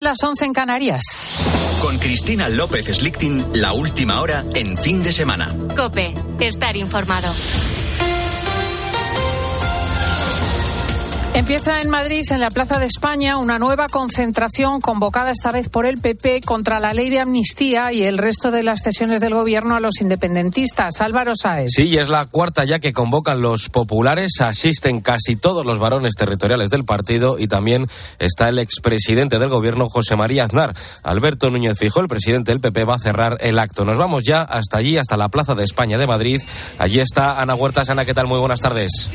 Las 11 en Canarias. Con Cristina López Slichting, la última hora en fin de semana. Cope, estar informado. Empieza en Madrid, en la Plaza de España, una nueva concentración convocada esta vez por el PP contra la ley de amnistía y el resto de las cesiones del gobierno a los independentistas. Álvaro Saez. Sí, es la cuarta ya que convocan los populares. Asisten casi todos los varones territoriales del partido y también está el expresidente del gobierno, José María Aznar. Alberto Núñez Fijó, el presidente del PP, va a cerrar el acto. Nos vamos ya hasta allí, hasta la Plaza de España de Madrid. Allí está Ana Huertas. Ana, ¿qué tal? Muy buenas tardes.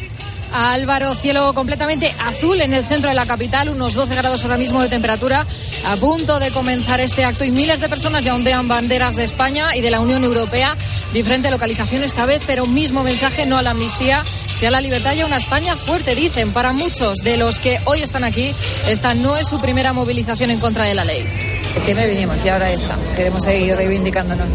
Álvaro, cielo completamente azul en el centro de la capital, unos 12 grados ahora mismo de temperatura, a punto de comenzar este acto y miles de personas ya ondean banderas de España y de la Unión Europea, diferente localización esta vez, pero mismo mensaje, no a la amnistía, sea la libertad y a una España fuerte, dicen. Para muchos de los que hoy están aquí, esta no es su primera movilización en contra de la ley. Que me vinimos y ahora está. Queremos seguir reivindicándonos.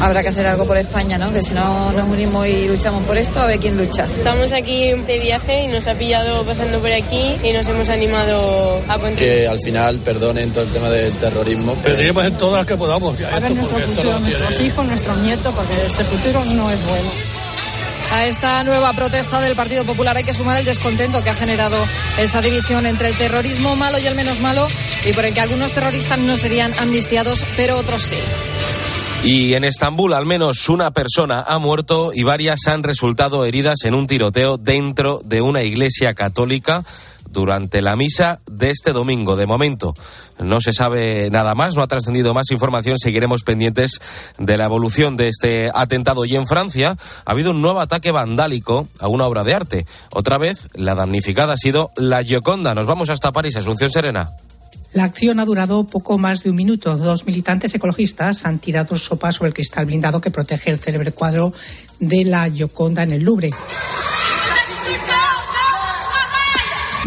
Habrá que hacer algo por España, ¿no? Que si no nos unimos y luchamos por esto, a ver quién lucha. Estamos aquí de viaje y nos ha pillado pasando por aquí y nos hemos animado a contribuir. Que al final perdonen todo el tema del terrorismo. Pero tenemos en todas las que podamos. a ver nuestro futuro, nuestros hijos, nuestros nietos, porque este futuro no es bueno. A esta nueva protesta del Partido Popular hay que sumar el descontento que ha generado esa división entre el terrorismo malo y el menos malo y por el que algunos terroristas no serían amnistiados, pero otros sí. Y en Estambul al menos una persona ha muerto y varias han resultado heridas en un tiroteo dentro de una iglesia católica durante la misa de este domingo. De momento no se sabe nada más, no ha trascendido más información. Seguiremos pendientes de la evolución de este atentado. Y en Francia ha habido un nuevo ataque vandálico a una obra de arte. Otra vez la damnificada ha sido la Gioconda. Nos vamos hasta París, Asunción Serena. La acción ha durado poco más de un minuto. Dos militantes ecologistas han tirado sopa sobre el cristal blindado que protege el célebre cuadro de la Gioconda en el Louvre.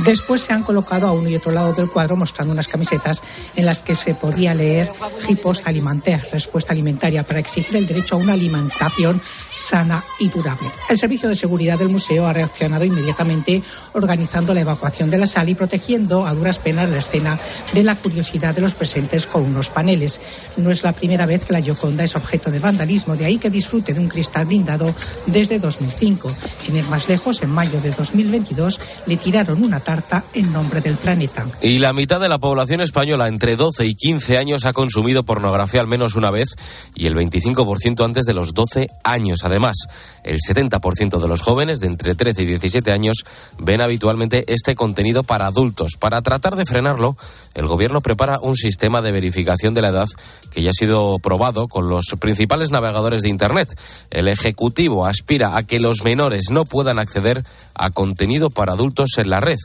Después se han colocado a uno y otro lado del cuadro mostrando unas camisetas en las que se podía leer Hipos alimentaire, respuesta alimentaria para exigir el derecho a una alimentación sana y durable. El servicio de seguridad del museo ha reaccionado inmediatamente organizando la evacuación de la sala y protegiendo a duras penas la escena de la curiosidad de los presentes con unos paneles. No es la primera vez que la Gioconda es objeto de vandalismo, de ahí que disfrute de un cristal blindado desde 2005. Sin ir más lejos, en mayo de 2022 le tiraron una tarta en nombre del planeta. Y la mitad de la población española entre 12 y 15 años ha consumido pornografía al menos una vez y el 25% antes de los 12 años. Además, el 70% de los jóvenes de entre 13 y 17 años ven habitualmente este contenido para adultos. Para tratar de frenarlo, el gobierno prepara un sistema de verificación de la edad que ya ha sido probado con los principales navegadores de Internet. El Ejecutivo aspira a que los menores no puedan acceder a contenido para adultos en la red.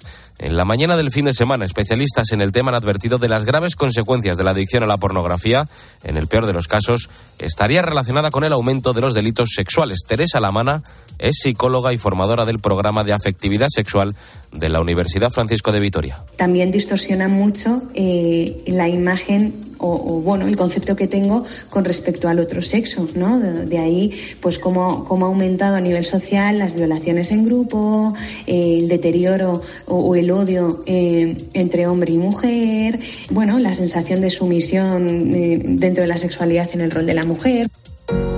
En la mañana del fin de semana, especialistas en el tema han advertido de las graves consecuencias de la adicción a la pornografía. En el peor de los casos, estaría relacionada con el aumento de los delitos sexuales. Teresa Lamana es psicóloga y formadora del programa de afectividad sexual de la Universidad Francisco de Vitoria. También distorsiona mucho eh, la imagen o, o, bueno el concepto que tengo con respecto al otro sexo, ¿no? De, de ahí, pues cómo, cómo, ha aumentado a nivel social las violaciones en grupo, eh, el deterioro o, o el odio eh, entre hombre y mujer, bueno, la sensación de sumisión eh, dentro de la sexualidad en el rol de la mujer.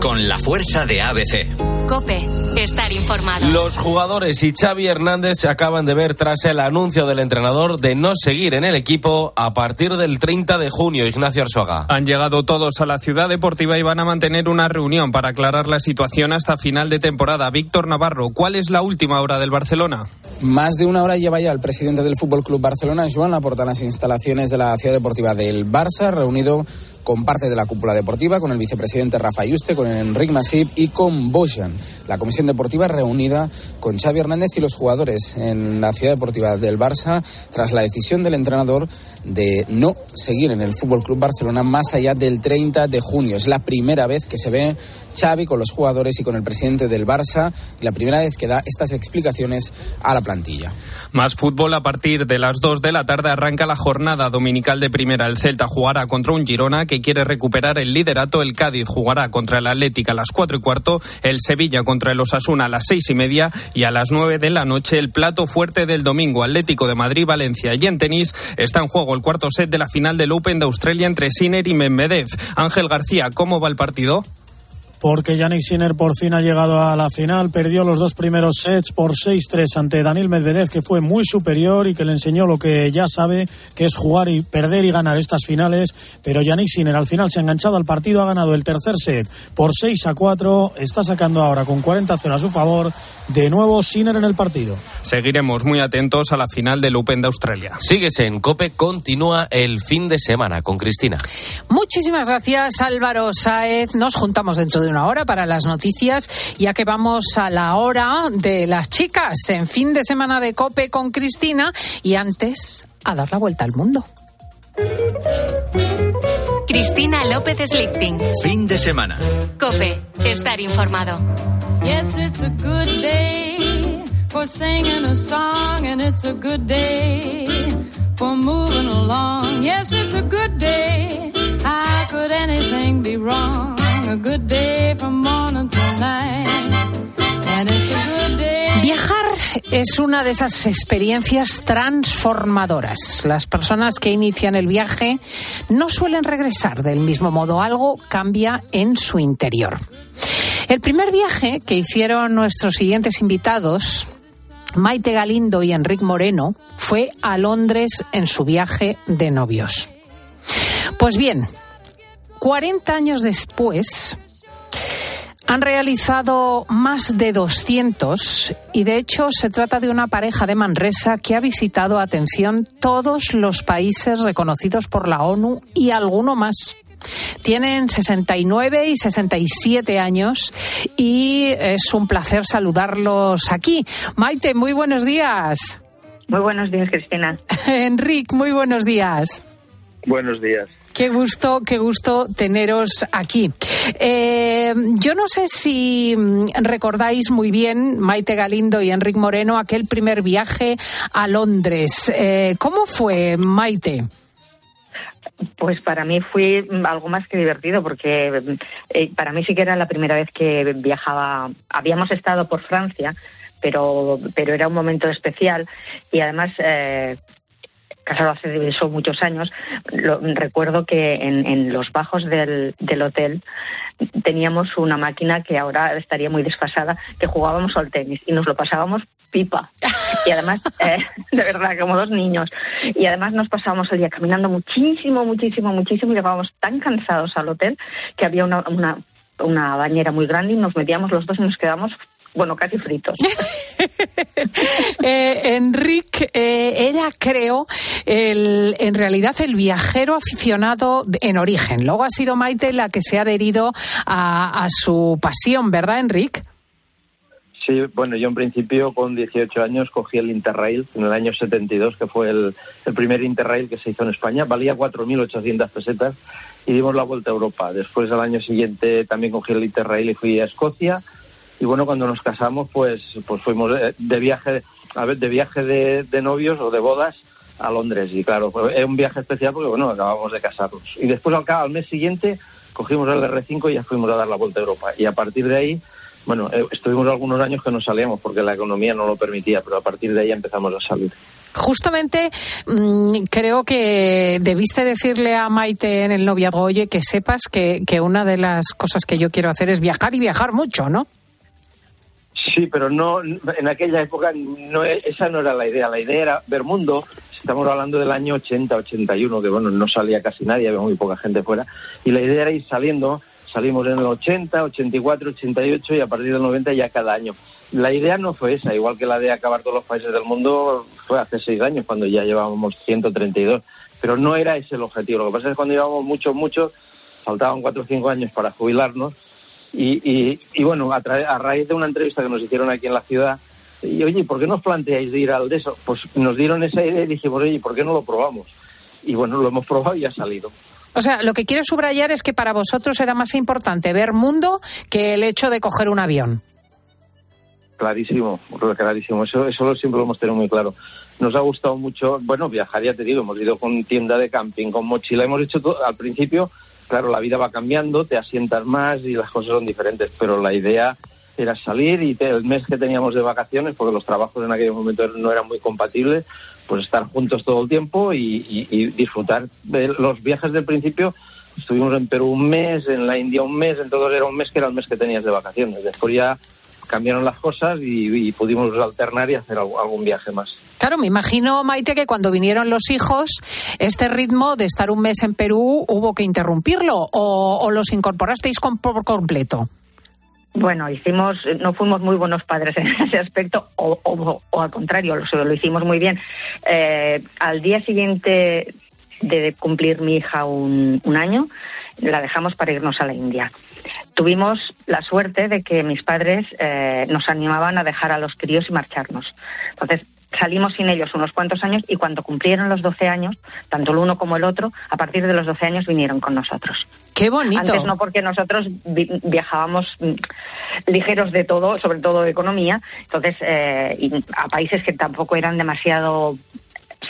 Con la fuerza de ABC. Cope, estar informado. Los jugadores y Xavi Hernández se acaban de ver tras el anuncio del entrenador de no seguir en el equipo a partir del 30 de junio. Ignacio Arzuaga. Han llegado todos a la ciudad deportiva y van a mantener una reunión para aclarar la situación hasta final de temporada. Víctor Navarro, ¿cuál es la última hora del Barcelona? Más de una hora lleva ya el presidente del Fútbol Club Barcelona, Joan Laporta, en las instalaciones de la ciudad deportiva del Barça, reunido con parte de la cúpula deportiva, con el vicepresidente Rafa Yuste, con Enric Masip y con Bojan. La comisión deportiva reunida con Xavi Hernández y los jugadores en la ciudad deportiva del Barça tras la decisión del entrenador de no seguir en el Fútbol Club Barcelona más allá del 30 de junio. Es la primera vez que se ve Xavi con los jugadores y con el presidente del Barça, la primera vez que da estas explicaciones a la plantilla. Más fútbol a partir de las 2 de la tarde arranca la jornada dominical de primera. El Celta jugará contra un Girona que quiere recuperar el liderato. El Cádiz jugará contra el Atlético a las cuatro y cuarto, el Sevilla contra el Osasuna a las seis y media y a las nueve de la noche el plato fuerte del domingo Atlético de Madrid-Valencia. Y en tenis está en juego el cuarto set de la final del Open de Australia entre Sinner y Medvedev. Ángel García, ¿cómo va el partido? Porque Yannick Sinner por fin ha llegado a la final. Perdió los dos primeros sets por 6-3 ante Daniel Medvedev, que fue muy superior y que le enseñó lo que ya sabe, que es jugar y perder y ganar estas finales. Pero Yannick Sinner al final se ha enganchado al partido, ha ganado el tercer set por 6 a 4. Está sacando ahora con 40-0 a su favor. De nuevo Sinner en el partido. Seguiremos muy atentos a la final del Open de Australia. Síguese en COPE, continúa el fin de semana con Cristina. Muchísimas gracias Álvaro Saez. Nos juntamos dentro de una hora para las noticias, ya que vamos a la hora de las chicas en fin de semana de Cope con Cristina y antes a dar la vuelta al mundo. Cristina López Slichting. Fin de semana. Cope, estar informado. Yes, it's a good day for singing a song, and it's a good day for moving along. Yes, it's a good day. How could anything be wrong? Viajar es una de esas experiencias transformadoras. Las personas que inician el viaje no suelen regresar del mismo modo. Algo cambia en su interior. El primer viaje que hicieron nuestros siguientes invitados, Maite Galindo y Enrique Moreno, fue a Londres en su viaje de novios. Pues bien, 40 años después, han realizado más de 200 y de hecho se trata de una pareja de Manresa que ha visitado, atención, todos los países reconocidos por la ONU y alguno más. Tienen 69 y 67 años y es un placer saludarlos aquí. Maite, muy buenos días. Muy buenos días, Cristina. Enrique, muy buenos días. Buenos días. Qué gusto, qué gusto teneros aquí. Eh, yo no sé si mm, recordáis muy bien, Maite Galindo y Enrique Moreno, aquel primer viaje a Londres. Eh, ¿Cómo fue, Maite? Pues para mí fue algo más que divertido, porque eh, para mí sí que era la primera vez que viajaba. Habíamos estado por Francia, pero, pero era un momento especial y además casado hace eso muchos años, recuerdo que en, los bajos del, hotel teníamos una máquina que ahora estaría muy desfasada, que jugábamos al tenis y nos lo pasábamos pipa. Y además, eh, de verdad, como dos niños. Y además nos pasábamos el día caminando muchísimo, muchísimo, muchísimo y llegábamos tan cansados al hotel que había una, una, una bañera muy grande y nos metíamos los dos y nos quedamos bueno, casi fritos. eh, Enrique eh, era, creo, el, en realidad el viajero aficionado en origen. Luego ha sido Maite la que se ha adherido a, su pasión, ¿verdad, Enrique? Sí, bueno, yo en principio con 18 años cogí el Interrail en el año 72, que fue el, el primer Interrail que se hizo en España. Valía 4.800 pesetas y dimos la vuelta a Europa. Después, al año siguiente, también cogí el Interrail y fui a Escocia y bueno cuando nos casamos pues pues fuimos de viaje a ver de viaje de, novios o de bodas a Londres. Y claro es un viaje especial porque bueno acabamos de casarnos. Y después al, al mes siguiente cogimos el R5 y ya fuimos a dar la vuelta a Europa. Y a partir de ahí bueno eh, estuvimos algunos años que no salíamos porque la economía no lo permitía pero a partir de ahí empezamos a salir. Justamente mm, creo que debiste decirle a Maite en el noviazgo, oye, que sepas que, que una de las cosas que yo quiero hacer es viajar y viajar mucho, ¿no? Sí, pero no en aquella época no esa no era la idea. La idea era ver mundo. Estamos hablando del año 80, 81, que bueno, no salía casi nadie, había muy poca gente fuera. Y la idea era ir saliendo. Salimos en el 80, 84, 88 y a partir del 90 ya cada año. La idea no fue esa, igual que la de acabar todos los países del mundo fue hace seis años, cuando ya llevábamos 132. Pero no era ese el objetivo. Lo que pasa es que cuando llevábamos muchos, muchos, faltaban cuatro o cinco años para jubilarnos y, y, bueno, a, a, raíz de una entrevista que nos hicieron aquí en la ciudad, y oye, ¿por qué no os planteáis de ir al de eso? Pues nos dieron esa idea y dijimos, oye, ¿por qué no lo probamos? Y bueno, lo hemos probado y ha salido. O sea, lo que quiero subrayar es que para vosotros era más importante ver mundo que el hecho de coger un avión. Clarísimo, clarísimo. Eso, eso siempre lo hemos tenido muy claro. Nos ha gustado mucho, bueno, viajar, ya te digo, hemos ido con tienda de camping, con mochila, hemos hecho todo, al principio claro, la vida va cambiando, te asientas más y las cosas son diferentes, pero la idea era salir y el mes que teníamos de vacaciones, porque los trabajos en aquel momento no eran muy compatibles, pues estar juntos todo el tiempo y, disfrutar de los viajes del principio. Estuvimos en Perú un mes, en la India un mes, entonces era un mes que era el mes que tenías de vacaciones. Después ya cambiaron las cosas y, y pudimos alternar y hacer algún, viaje más. Claro, me imagino, Maite, que cuando vinieron los hijos, este ritmo de estar un mes en Perú hubo que interrumpirlo o, o los incorporasteis con- por completo. Bueno, hicimos, no fuimos muy buenos padres en ese aspecto, o, o- o al contrario, lo, lo hicimos muy bien. Eh, al día siguiente de cumplir mi hija un, un año, la dejamos para irnos a la India. Tuvimos la suerte de que mis padres eh, nos animaban a dejar a los críos y marcharnos. Entonces, salimos sin ellos unos cuantos años y cuando cumplieron los 12 años, tanto el uno como el otro, a partir de los 12 años vinieron con nosotros. Qué bonito. Antes no, porque nosotros vi- viajábamos mm, ligeros de todo, sobre todo de economía, entonces eh, y a países que tampoco eran demasiado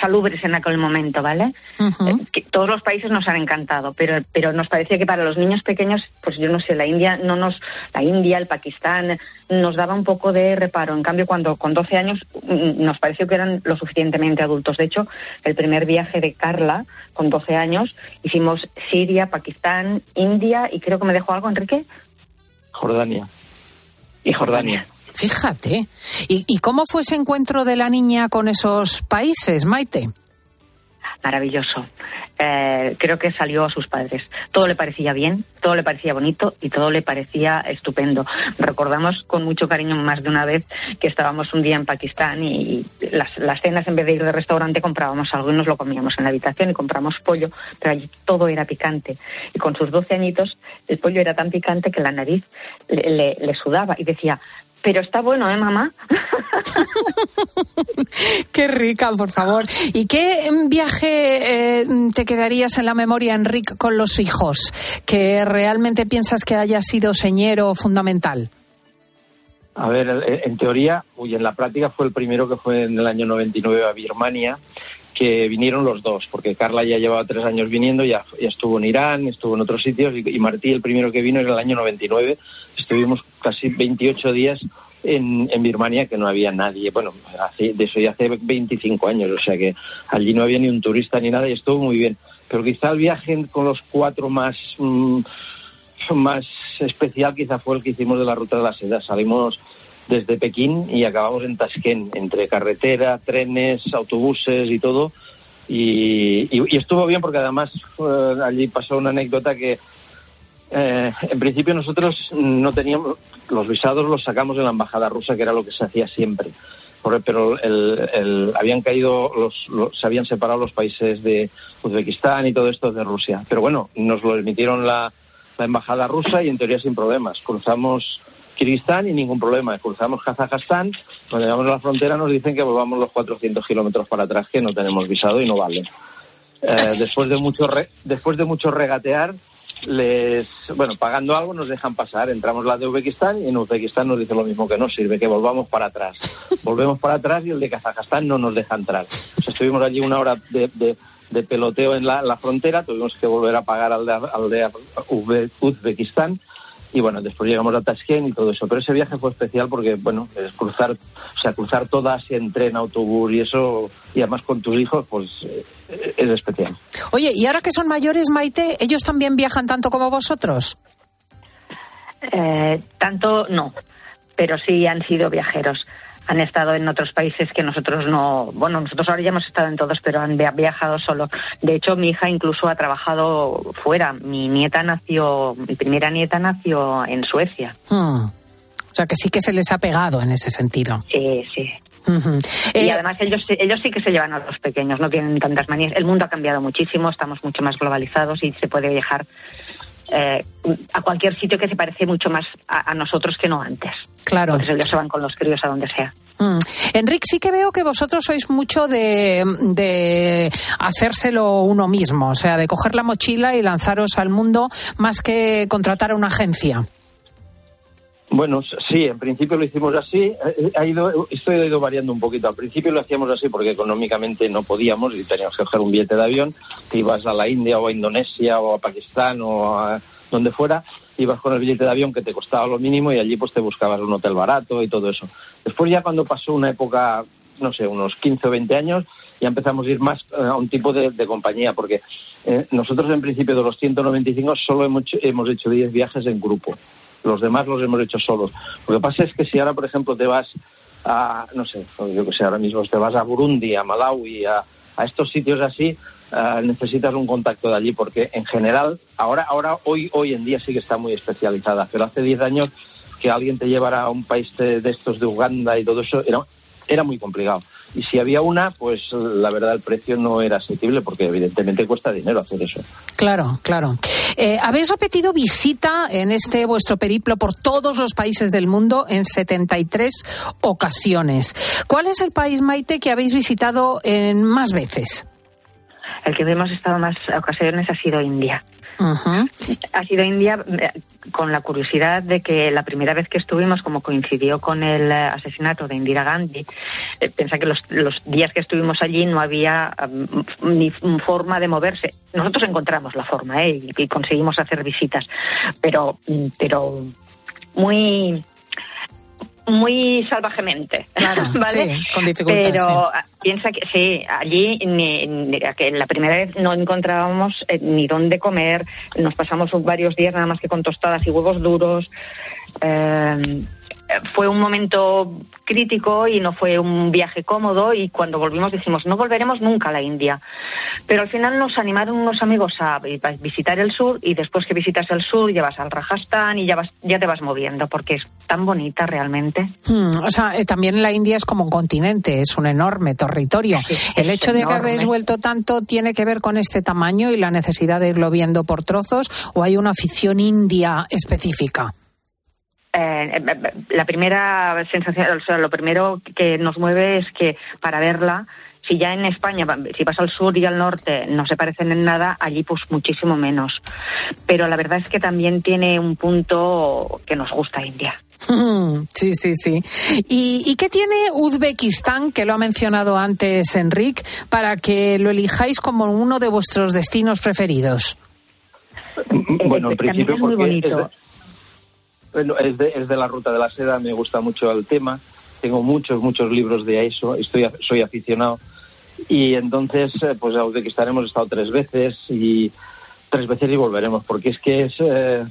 salubres en aquel momento, ¿vale? Eh, que todos los países nos han encantado, pero pero nos parecía que para los niños pequeños, pues yo no sé, la India no nos la India, el Pakistán nos daba un poco de reparo. En cambio, cuando con 12 años mm, nos pareció que eran lo suficientemente adultos. De hecho, el primer viaje de Carla con 12 años hicimos Siria, Pakistán, India y creo que me dejó algo, Enrique. Jordania. Y Jordania. Fíjate. ¿Y, cómo fue ese encuentro de la niña con esos países, Maite? Maravilloso. Eh, creo que salió a sus padres. Todo le parecía bien, todo le parecía bonito y todo le parecía estupendo. Recordamos con mucho cariño más de una vez que estábamos un día en Pakistán y las, las cenas en vez de ir de restaurante comprábamos algo y nos lo comíamos en la habitación y compramos pollo, pero allí todo era picante. Y con sus 12 añitos el pollo era tan picante que la nariz le sudaba y decía, pero está bueno, ¿eh, mamá? Qué rica, por favor. ¿Y qué mm, viaje eh, te quedarías en la memoria, Enrique, con los hijos? Que realmente piensas que haya sido señero fundamental. A ver, en teoría, uy, en la práctica fue el primero que fue en el año 99 a Birmania, que vinieron los dos, porque Carla ya llevaba tres años viniendo, ya, ya estuvo en Irán, estuvo en otros sitios, y, Martí, el primero que vino, era el año 99. Estuvimos casi 28 días en, en Birmania, que no había nadie. Bueno, hace, de eso ya hace 25 años, o sea que allí no había ni un turista ni nada, y estuvo muy bien. Pero quizá el viaje con los cuatro más... mm, más especial quizá fue el que hicimos de la ruta de la seda. Salimos desde Pekín y acabamos en Tashkent, entre carretera, trenes, autobuses y todo. Y, y- y estuvo bien porque además eh, allí pasó una anécdota que eh, en principio nosotros no teníamos, los visados los sacamos de la embajada rusa, que era lo que se hacía siempre. Pero el- el- habían caído, los, los- se habían separado los países de Uzbekistán y todo esto de Rusia. Pero bueno, nos lo emitieron la, la embajada rusa y en teoría sin problemas. Cruzamos Kirguistán y ningún problema. Cruzamos Kazajstán, cuando llegamos a la frontera nos dicen que volvamos los 400 kilómetros para atrás, que no tenemos visado y no vale. Eh, después de mucho re- después de mucho regatear les bueno pagando algo nos dejan pasar entramos la de Uzbekistán y en Uzbekistán nos dice lo mismo que no sirve que volvamos para atrás volvemos para atrás y el de Kazajstán no nos deja entrar O sea, estuvimos allí una hora de, de- de peloteo en la, la frontera tuvimos que volver a pagar al de, al de Uzbe- Uzbekistán y bueno, después llegamos a Tashkent y todo eso. Pero ese viaje fue especial porque, bueno, es cruzar, o sea, cruzar toda Asia en tren, autobús y eso, y además con tus hijos, pues eh, es especial. Oye, y ahora que son mayores, Maite, ¿ellos también viajan tanto como vosotros? Eh, tanto no, pero sí han sido viajeros. Han estado en otros países que nosotros no. Bueno, nosotros ahora ya hemos estado en todos, pero han via- viajado solo. De hecho, mi hija incluso ha trabajado fuera. Mi nieta nació, mi primera nieta nació en Suecia. Hmm. O sea, que sí que se les ha pegado en ese sentido. Sí, sí. Y Eh, además ellos, ellos sí que se llevan a los pequeños, no tienen tantas manías. El mundo ha cambiado muchísimo, estamos mucho más globalizados y se puede viajar eh, a cualquier sitio que se parece mucho más a, a nosotros que no antes. Claro. Entonces ellos se van con los críos a donde sea. Mm. Enrique, sí que veo que vosotros sois mucho de, de hacérselo uno mismo, o sea, de coger la mochila y lanzaros al mundo más que contratar a una agencia. Bueno, sí, en principio lo hicimos así. Eh, Ha ido, esto ha ido variando un poquito. Al principio lo hacíamos así porque económicamente no podíamos y teníamos que coger un billete de avión. Te ibas a la India o a Indonesia o a Pakistán o a donde fuera. Ibas con el billete de avión que te costaba lo mínimo y allí pues te buscabas un hotel barato y todo eso. Después ya cuando pasó una época, no sé, unos 15 o 20 años, ya empezamos a ir más eh, a un tipo de, de compañía porque eh, nosotros en principio de los 195 solo hemos hecho, hemos hecho 10 viajes en grupo. Los demás los hemos hecho solos. Lo que pasa es que si ahora, por ejemplo, te vas a, no sé, yo que sé, ahora mismo te vas a Burundi, a Malawi, a, estos sitios así, eh, necesitas un contacto de allí, porque en general, ahora, ahora hoy, hoy en día sí que está muy especializada, pero hace 10 años que alguien te llevara a un país de, de estos de Uganda y todo eso era, era muy complicado. Y si había una, pues la verdad el precio no era asequible porque evidentemente cuesta dinero hacer eso. Claro, claro. Eh, habéis repetido visita en este vuestro periplo por todos los países del mundo en 73 ocasiones. ¿Cuál es el país, Maite, que habéis visitado en más veces? El que hemos estado más ocasiones ha sido India. Ha sido India eh, con la curiosidad de que la primera vez que estuvimos, como coincidió con el eh, asesinato de Indira Gandhi, eh, pensá que los, los días que estuvimos allí no había um, ni forma de moverse. Nosotros encontramos la forma ¿eh? y, y conseguimos hacer visitas, pero, mm, pero muy muy salvajemente, Claro, ¿vale? sí, con dificultad, Pero sí. ah, piensa que sí, allí ni, ni- que la primera vez no encontrábamos eh, ni dónde comer, nos pasamos varios días nada más que con tostadas y huevos duros. Eh, fue un momento crítico y no fue un viaje cómodo y cuando volvimos dijimos no volveremos nunca a la India. Pero al final nos animaron unos amigos a vi- a visitar el sur y después que visitas el sur ya vas al Rajasthan y ya, vas, ya te vas moviendo porque es tan bonita realmente. Hmm, o sea, eh, también la India es como un continente, es un enorme territorio. el hecho de que habéis vuelto tanto tiene que ver con este tamaño y la necesidad de irlo viendo por trozos o hay una afición india específica. Eh, eh, la primera sensación, o sea, lo primero que nos mueve es que para verla, si ya en España, si vas al sur y al norte no se parecen en nada, allí pues muchísimo menos. Pero la verdad es que también tiene un punto que nos gusta India. Sí, sí, sí. ¿Y, y qué tiene Uzbekistán, que lo ha mencionado antes Enric, para que lo elijáis como uno de vuestros destinos preferidos? Bueno, en principio es muy porque es bonito. Es, de, es de la ruta de la seda, me gusta mucho el tema. Tengo muchos, muchos libros de eso, estoy, soy aficionado. Y entonces, eh, pues a Uzbekistán hemos estado tres veces y tres veces y volveremos, porque es que es, eh,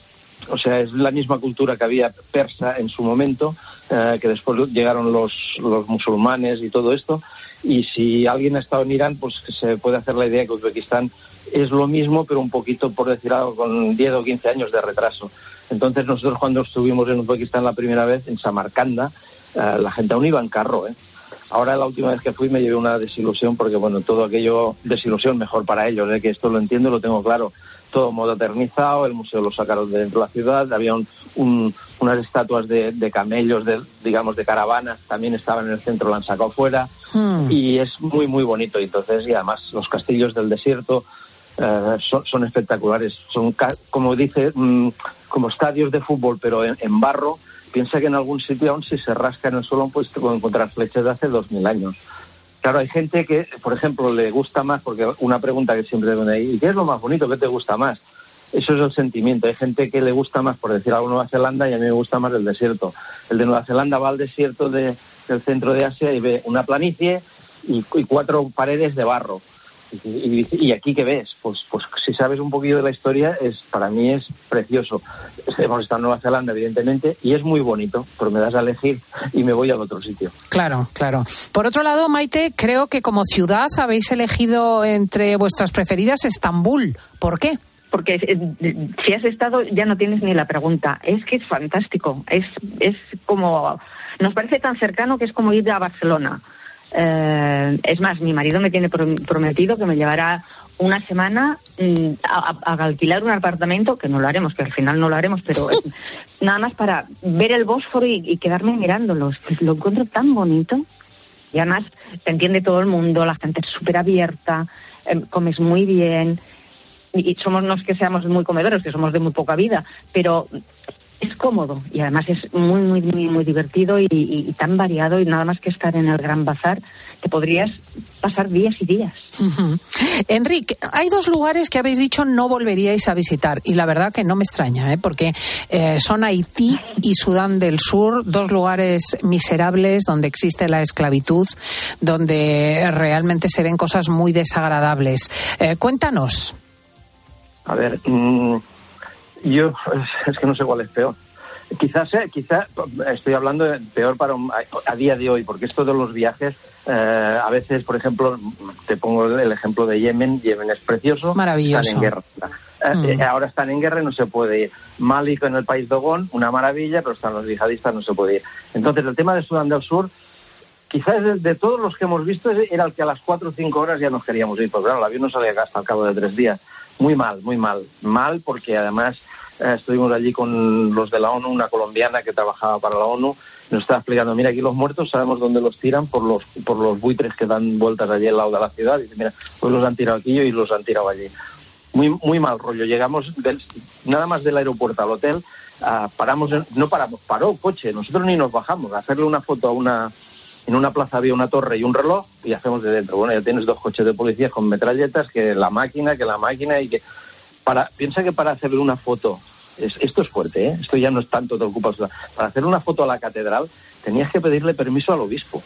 o sea, es la misma cultura que había persa en su momento, eh, que después llegaron los, los musulmanes y todo esto. Y si alguien ha estado en Irán, pues se puede hacer la idea que Uzbekistán es lo mismo, pero un poquito, por decir algo, con 10 o 15 años de retraso. Entonces nosotros cuando estuvimos en Uzbekistán la primera vez, en Samarcanda, eh, la gente aún iba en carro, ¿eh? Ahora la última vez que fui me llevé una desilusión porque, bueno, todo aquello, desilusión mejor para ellos, ¿eh? que esto lo entiendo, lo tengo claro. Todo modernizado, el museo lo sacaron de dentro de la ciudad, había un- un- unas estatuas de, de camellos, de, digamos, de caravanas, también estaban en el centro, lo han sacado fuera Hmm. y es muy, muy bonito. Y entonces, y además, los castillos del desierto eh, son, son espectaculares. Son, como dice, mm, como estadios de fútbol, pero en, barro. Piensa que en algún sitio, aún si se rasca en el suelo, pues puede encontrar flechas de hace dos mil años. Claro, hay gente que, por ejemplo, le gusta más, porque una pregunta que siempre tengo ahí, ¿y qué es lo más bonito? ¿Qué te gusta más? Eso es el sentimiento. Hay gente que le gusta más, por decir algo, Nueva Zelanda y a mí me gusta más el desierto. El de Nueva Zelanda va al desierto de- del centro de Asia y ve una planicie y cuatro paredes de barro. Y, aquí qué ves? Pues, pues si sabes un poquillo de la historia, es para mí es precioso. Hemos estado en Nueva Zelanda, evidentemente, y es muy bonito, pero me das a elegir y me voy al otro sitio. Claro, claro. Por otro lado, Maite, creo que como ciudad habéis elegido entre vuestras preferidas Estambul. ¿Por qué? Porque eh, si has estado ya no tienes ni la pregunta. Es que es fantástico. Es, es como. Nos parece tan cercano que es como ir a Barcelona. Eh, es más, mi marido me tiene prom- prometido que me llevará una semana mm, a, a- a alquilar un apartamento, que no lo haremos, que al final no lo haremos, pero nada más para ver el Bósforo y, y quedarme mirándolo. Es que Lo encuentro tan bonito. Y además te entiende todo el mundo, la gente es súper abierta, eh, comes muy bien. Y, y somos, no es que seamos muy comedores, que somos de muy poca vida, pero es cómodo y además es muy, muy, muy, muy divertido y, y- y tan variado y nada más que estar en el Gran Bazar, te podrías pasar días y días. Enrique, hay dos lugares que habéis dicho no volveríais a visitar y la verdad que no me extraña, ¿eh? porque eh, son Haití y Sudán del Sur, dos lugares miserables donde existe la esclavitud, donde realmente se ven cosas muy desagradables. Eh, cuéntanos. A ver, mm, yo es, que no sé cuál es peor. Quizás, eh, quizás estoy hablando de peor para un- a, día de hoy, porque esto de los viajes, eh, a veces, por ejemplo, te pongo el, ejemplo de Yemen. Yemen es precioso, Maravilloso. están en guerra. Eh, Mm. eh, ahora están en guerra y no se puede ir. Mali en el país Dogón, una maravilla, pero están los yihadistas, no se puede ir. Entonces, el tema de Sudán del Sur, quizás de, de todos los que hemos visto era el que a las cuatro o cinco horas ya nos queríamos ir, porque claro, el avión no salía hasta al cabo de tres días. Muy mal, muy mal. Mal porque además eh, estuvimos allí con los de la ONU, una colombiana que trabajaba para la ONU, nos estaba explicando, mira, aquí los muertos sabemos dónde los tiran por los por los buitres que dan vueltas allí al lado de la ciudad. Y dice, mira, pues los han tirado aquí y los han tirado allí. Muy, muy mal rollo. Llegamos del- nada más del aeropuerto al hotel, ah, paramos, no paramos, paró coche, nosotros ni nos bajamos, a hacerle una foto a una, en una plaza había una torre y un reloj y hacemos de dentro. Bueno, ya tienes dos coches de policía con metralletas, que la máquina, que la máquina y que... Para, piensa que para hacerle una foto, es- esto es fuerte, ¿eh? esto ya no es tanto te ocupas, para hacer una foto a la catedral tenías que pedirle permiso al obispo.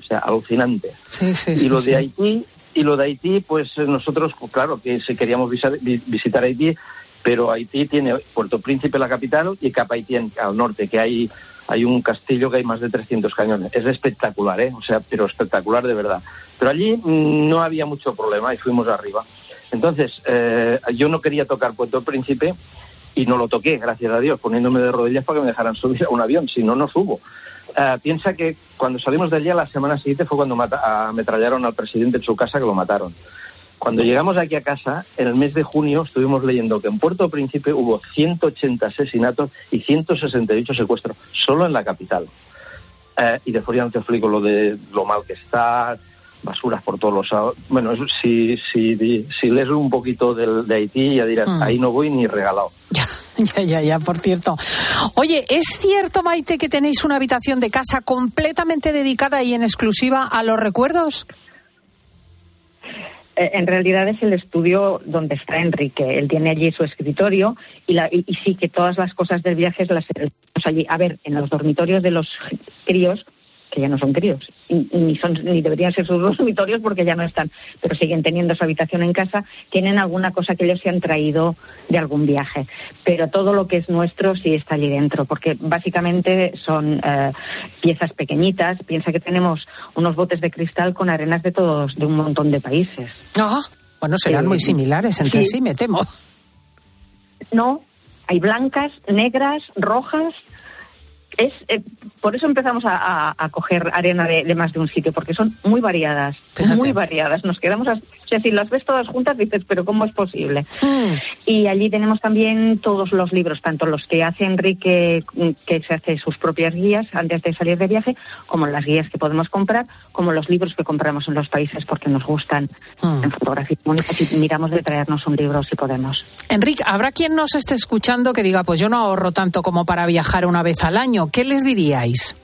O sea, alucinante. Sí, sí, y sí, lo sí. de Haití, y lo de Haití, pues eh, nosotros, claro, que si queríamos visitar Haití, pero Haití tiene Puerto Príncipe, la capital, y Cap Haití al norte, que hay, hay un castillo que hay más de 300 cañones. Es espectacular, ¿eh? O sea, pero espectacular de verdad. Pero allí mm, no había mucho problema y fuimos arriba. Entonces, eh, yo no quería tocar Puerto Príncipe y no lo toqué, gracias a Dios, poniéndome de rodillas para que me dejaran subir a un avión, si no, no subo. Eh, piensa que cuando salimos de allí a la semana siguiente fue cuando mata- ametrallaron al presidente en su casa, que lo mataron. Cuando llegamos aquí a casa, en el mes de junio estuvimos leyendo que en Puerto Príncipe hubo 180 asesinatos y 168 secuestros, solo en la capital. Eh, y después ya no te explico lo de lo mal que está, basuras por todos los lados. Bueno, si, si, si lees un poquito del, de Haití ya dirás, Mm. ahí no voy ni regalado. Ya, ya, ya, por cierto. Oye, ¿es cierto, Maite, que tenéis una habitación de casa completamente dedicada y en exclusiva a los recuerdos? Eh, en realidad es el estudio donde está Enrique. Él tiene allí su escritorio y, la- y- y sí que todas las cosas del viaje las tenemos allí. A ver, en los dormitorios de los críos, que ya no son críos, y- y ni, son, ni deberían ser sus dormitorios porque ya no están, pero siguen teniendo su habitación en casa, tienen alguna cosa que ellos se han traído de algún viaje. Pero todo lo que es nuestro sí está allí dentro, porque básicamente son eh, piezas pequeñitas. Piensa que tenemos unos botes de cristal con arenas de todos, de un montón de países. Ah, bueno, serán Eh, muy similares entre sí. sí, me temo. No, hay blancas, negras, rojas. Es, eh, por eso empezamos a, a- a coger arena de, de más de un sitio, porque son muy variadas, Fíjate. muy variadas. Nos quedamos, as- sea, si las ves todas juntas dices, pero ¿cómo es posible? Y allí tenemos también todos los libros, tanto los que hace Enrique, mm, que se hace sus propias guías antes de salir de viaje, como las guías que podemos comprar, como los libros que compramos en los países porque nos gustan Hmm. en fotografía y miramos de traernos un libro si podemos. Enrique, ¿habrá quien nos esté escuchando que diga, pues yo no ahorro tanto como para viajar una vez al año? ¿Qué les diríais?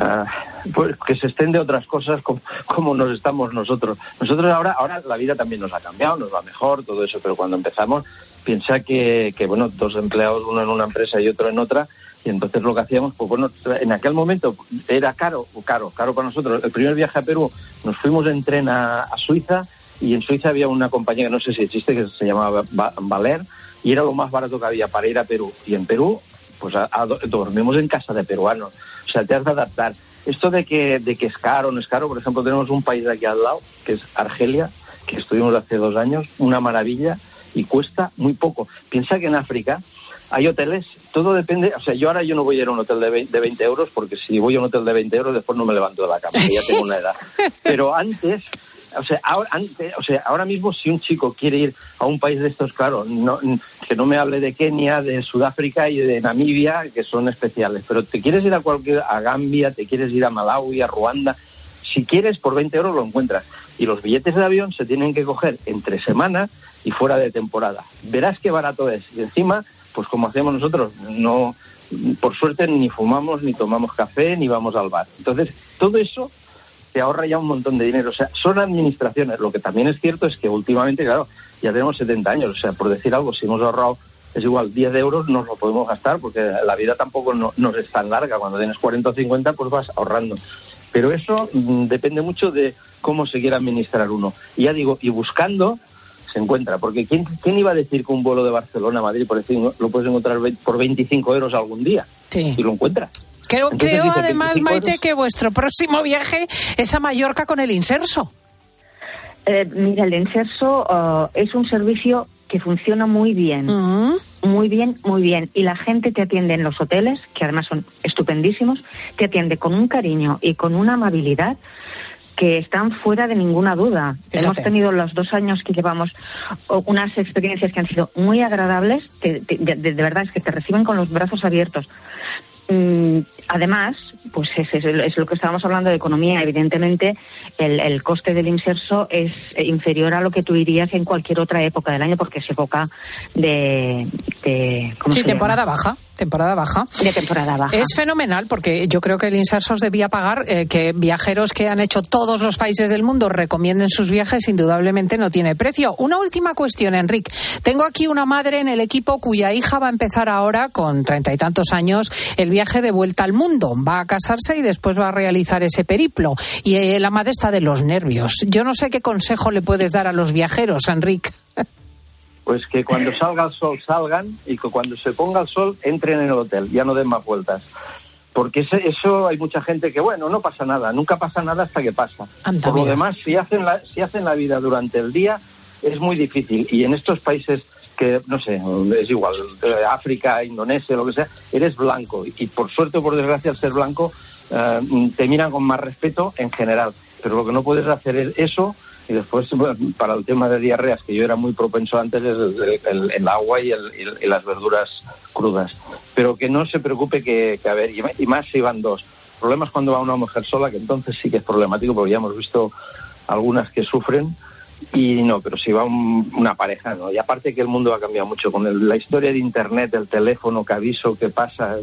Ah, pues que se estén de otras cosas como, como nos estamos nosotros. Nosotros ahora, ahora la vida también nos ha cambiado, nos va mejor, todo eso, pero cuando empezamos, piensa que, que bueno, dos empleados, uno en una empresa y otro en otra, y entonces lo que hacíamos, pues bueno, en aquel momento era caro, caro, caro para nosotros. El primer viaje a Perú nos fuimos en tren a, a Suiza y en Suiza había una compañía que no sé si existe que se llamaba Ba- Valer y era lo más barato que había para ir a Perú. Y en Perú, pues a- a- dormimos en casa de peruanos. O sea, te has de adaptar. Esto de que, de que es caro o no es caro, por ejemplo, tenemos un país de aquí al lado, que es Argelia, que estuvimos hace dos años, una maravilla, y cuesta muy poco. Piensa que en África hay hoteles, todo depende, o sea, yo ahora yo no voy a ir a un hotel de 20, de 20 euros, porque si voy a un hotel de 20 euros después no me levanto de la cama, ya tengo una edad. Pero antes, o sea, ahora, o sea, ahora mismo si un chico quiere ir a un país de estos, claro, no, que no me hable de Kenia, de Sudáfrica y de Namibia, que son especiales, pero te quieres ir a cualquier, a Gambia, te quieres ir a Malawi, a Ruanda, Si quieres, por 20 euros lo encuentras. Y los billetes de avión se tienen que coger entre semana y fuera de temporada. Verás qué barato es. Y encima, pues como hacemos nosotros, no, por suerte ni fumamos, ni tomamos café, ni vamos al bar. Entonces, todo eso te ahorra ya un montón de dinero. O sea, son administraciones. Lo que también es cierto es que últimamente, claro, ya tenemos 70 años. O sea, por decir algo, si hemos ahorrado es igual, 10 euros nos lo podemos gastar porque la vida tampoco no, no es tan larga. Cuando tienes 40 o 50, pues vas ahorrando. Pero eso mm, depende mucho de cómo se quiera administrar uno. Y ya digo, y buscando se encuentra. Porque ¿quién, quién iba a decir que un vuelo de Barcelona a Madrid, por decir, lo puedes encontrar por 25 euros algún día? Sí. Y lo encuentras. Creo, Entonces creo dice, además, 25 Maite, euros. que vuestro próximo viaje es a Mallorca con el inserso. Eh, mira, el Inserso ah, es un servicio que funciona muy bien. Muy bien, muy bien. Y la gente te atiende en los hoteles, que además son estupendísimos, te atiende con un cariño y con una amabilidad que están fuera de ninguna duda. Hemos tenido los dos años que llevamos unas experiencias que han sido muy agradables. Te- te- de, de- de verdad es que te reciben con los brazos abiertos. Mm, además, pues es, es- es lo que estábamos hablando de economía. Evidentemente, el, el coste del inserso es inferior a lo que tú irías en cualquier otra época del año, porque es época de. de ¿cómo Sí, se temporada llama? baja, temporada baja. De temporada baja. Es fenomenal porque yo creo que el Inserso os debía pagar eh, que viajeros que han hecho todos los países del mundo recomienden sus viajes, indudablemente no tiene precio. Una última cuestión, Enrique. Tengo aquí una madre en el equipo cuya hija va a empezar ahora, con treinta y tantos años, el viaje de vuelta al mundo. Va a casarse y después va a realizar ese periplo. Y eh, la madre está de los nervios. Yo no sé qué consejo le puedes dar a los viajeros, Enrique. Pues que cuando salga el sol salgan y que cuando se ponga el sol entren en el hotel, ya no den más vueltas. Porque ese- eso hay mucha gente que, bueno, no pasa nada, nunca pasa nada hasta que pasa. Anda, Por lo demás, si hacen, la, si hacen la vida durante el día, es muy difícil. Y en estos países que, no sé, es igual, eh, África, Indonesia, lo que sea, eres blanco. Y por suerte o por desgracia, al ser blanco, eh, te miran con más respeto en general. Pero lo que no puedes hacer es eso. Y después, para el tema de diarreas, que yo era muy propenso antes, es el, el- el agua y, el- el- las verduras crudas. Pero que no se preocupe que, que a ver, y más si van dos. Problemas cuando va una mujer sola, que entonces sí que es problemático, porque ya hemos visto algunas que sufren. Y no, pero si va un- una pareja, no. Y aparte que el mundo ha cambiado mucho con el- la historia de Internet, el teléfono, que aviso, que pasa.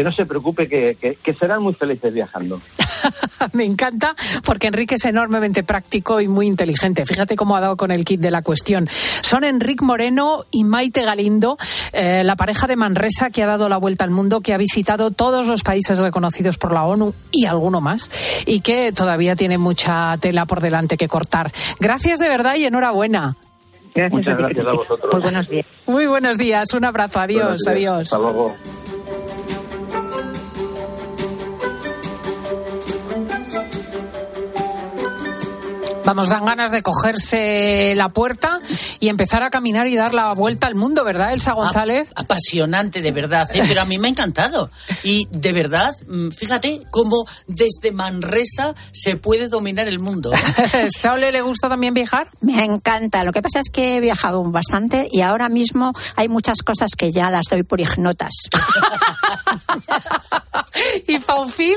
Que no se preocupe, que, que- que serán muy felices viajando. Me encanta porque Enrique es enormemente práctico y muy inteligente. Fíjate cómo ha dado con el kit de la cuestión. Son Enrique Moreno y Maite Galindo, eh, la pareja de Manresa que ha dado la vuelta al mundo, que ha visitado todos los países reconocidos por la ONU y alguno más, y que todavía tiene mucha tela por delante que cortar. Gracias de verdad y enhorabuena. Gracias Muchas a ti, gracias a vosotros. Muy buenos días. Muy buenos días, un abrazo, adiós, días. adiós. Hasta luego. Vamos, dan ganas de cogerse la puerta y empezar a caminar y dar la vuelta al mundo, ¿verdad, Elsa González? apasionante, de verdad, ¿eh? pero a mí me ha encantado. Y de verdad, mm, fíjate cómo desde Manresa se puede dominar el mundo. ¿eh? ¿Saule le gusta también viajar? Me encanta. Lo que pasa es que he viajado bastante y ahora mismo hay muchas cosas que ya las doy por ignotas. ¿Y Paufil?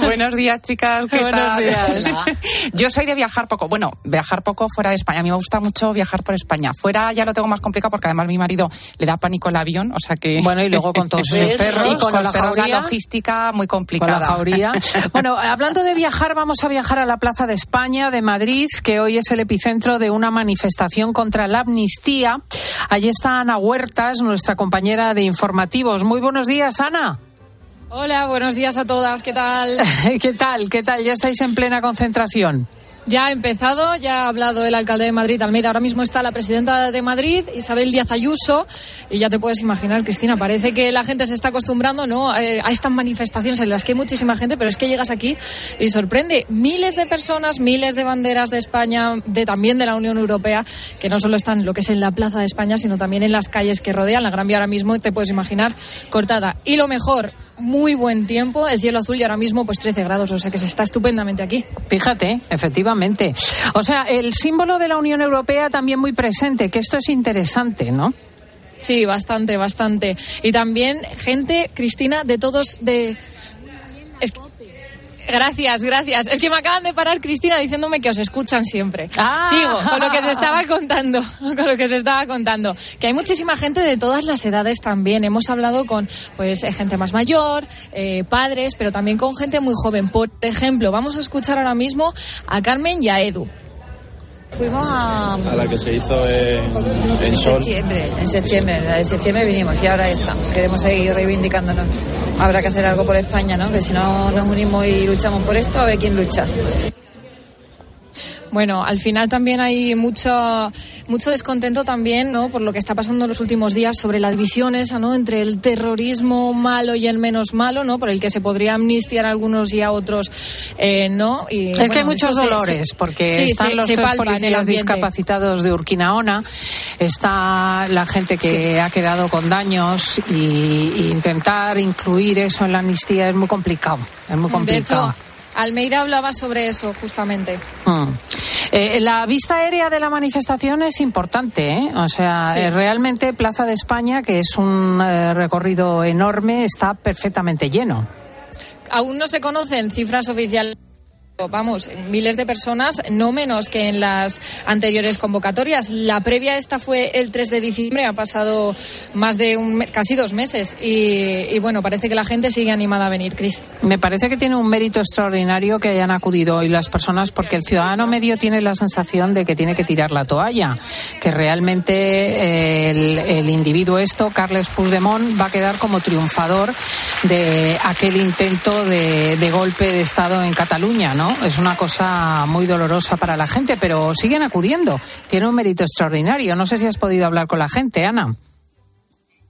Buenos días, chicas. ¿Qué Buenos tal? días. Hola. Yo soy de viajar poco. Bueno, viajar poco fuera de España. A mí me gusta mucho viajar por España. Fuera ya lo tengo más complicado porque además mi marido le da pánico el avión, o sea que... Bueno, y luego con todos esos perros, Y con, con los la perros, jauría. la logística muy Con complicada. la jauría. Bueno, hablando de viajar, vamos a viajar a la Plaza de España de Madrid, que hoy es el epicentro de una manifestación contra la amnistía. Allí está Ana Huertas, nuestra compañera de informativos. Muy buenos días, Ana. Hola, buenos días a todas. ¿Qué tal? ¿Qué tal? ¿Qué tal? ¿Ya estáis en plena concentración? Ya ha empezado, ya ha hablado el alcalde de Madrid, Almeida. Ahora mismo está la presidenta de Madrid, Isabel Díaz Ayuso. Y ya te puedes imaginar, Cristina, parece que la gente se está acostumbrando ¿no? Eh, a estas manifestaciones en las que hay muchísima gente, pero es que llegas aquí y sorprende. Miles de personas, miles de banderas de España, de también de la Unión Europea, que no solo están lo que es en la Plaza de España, sino también en las calles que rodean la Gran Vía ahora mismo, te puedes imaginar, cortada. Y lo mejor, muy buen tiempo, el cielo azul y ahora mismo pues 13 grados, o sea que se está estupendamente aquí. Fíjate, efectivamente. O sea, el símbolo de la Unión Europea también muy presente, que esto es interesante, ¿no? Sí, bastante, bastante. Y también gente, Cristina, de todos, de... Es que, Gracias, gracias. Es que me acaban de parar, Cristina, diciéndome que os escuchan siempre. Ah. Sigo con lo que se estaba contando, con lo que se estaba contando. Que hay muchísima gente de todas las edades también. Hemos hablado con pues eh, gente más mayor, eh, padres, pero también con gente muy joven. Por ejemplo, vamos a escuchar ahora mismo a Carmen y a Edu. Fuimos a... A la que se hizo en, en En Sol. septiembre, en septiembre, la de septiembre vinimos y ahora esta. Queremos seguir reivindicándonos. Habrá que hacer algo por España, ¿no? Que si no nos unimos y luchamos por esto, a ver quién lucha. Bueno, al final también hay mucho, mucho descontento también, ¿no? Por lo que está pasando en los últimos días sobre la división esa, ¿no? Entre el terrorismo malo y el menos malo, ¿no? Por el que se podría amnistiar a algunos y a otros, eh, ¿no? Y, Es bueno, que hay muchos dolores, se- porque sí, están se- los se tres policías discapacitados de Urquinaona, está la gente que ha quedado con daños y, y intentar incluir eso en la amnistía es muy complicado, es muy De complicado. hecho, Almeida hablaba sobre eso, justamente. Mm. Eh, la vista aérea de la manifestación es importante, ¿eh? O sea, Sí. eh, realmente Plaza de España, que es un eh, recorrido enorme, está perfectamente lleno. Aún no se conocen cifras oficiales. Vamos, miles de personas, no menos que en las anteriores convocatorias. La previa esta fue el 3 de diciembre, ha pasado más de un mes, casi dos meses. Y, bueno, parece que la gente sigue animada a venir, Cris. Me parece que tiene un mérito extraordinario que hayan acudido hoy las personas, porque el ciudadano medio tiene la sensación de que tiene que tirar la toalla, que realmente eh, el, individuo esto, Carles Puigdemont, va a quedar como triunfador de aquel intento de golpe de Estado en Cataluña, ¿no? Es una cosa muy dolorosa para la gente, pero siguen acudiendo. Tiene un mérito extraordinario. No sé si has podido hablar con la gente, Ana.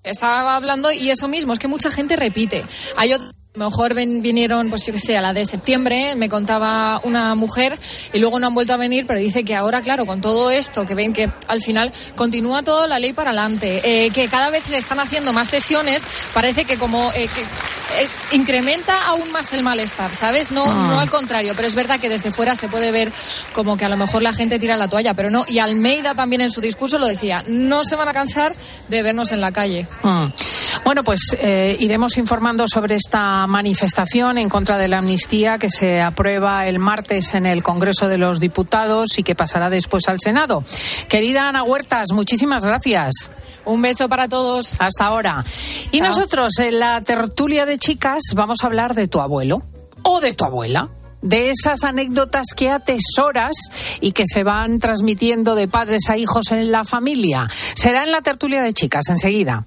Estaba hablando y eso mismo, es que mucha gente repite. Hay mejor ven- vinieron, pues yo que sé, a la de septiembre, me contaba una mujer y luego no han vuelto a venir, pero dice que ahora, claro, con todo esto, que ven que al final continúa toda la ley para adelante, eh, que cada vez se están haciendo más sesiones, parece que como eh, que es- incrementa aún más el malestar, ¿sabes? No, Ah. no al contrario, pero es verdad que desde fuera se puede ver como que a lo mejor la gente tira la toalla, pero no. Y Almeida también en su discurso lo decía, no se van a cansar de vernos en la calle. Mm. Bueno, pues eh, iremos informando sobre esta manifestación en contra de la amnistía que se aprueba el martes en el Congreso de los Diputados y que pasará después al Senado. Querida Ana Huertas, muchísimas gracias. Un beso para todos. Hasta ahora. Y nosotros en la tertulia de chicas vamos a hablar de tu abuelo o de tu abuela. De esas anécdotas que atesoras y que se van transmitiendo de padres a hijos en la familia. Será en la tertulia de chicas enseguida.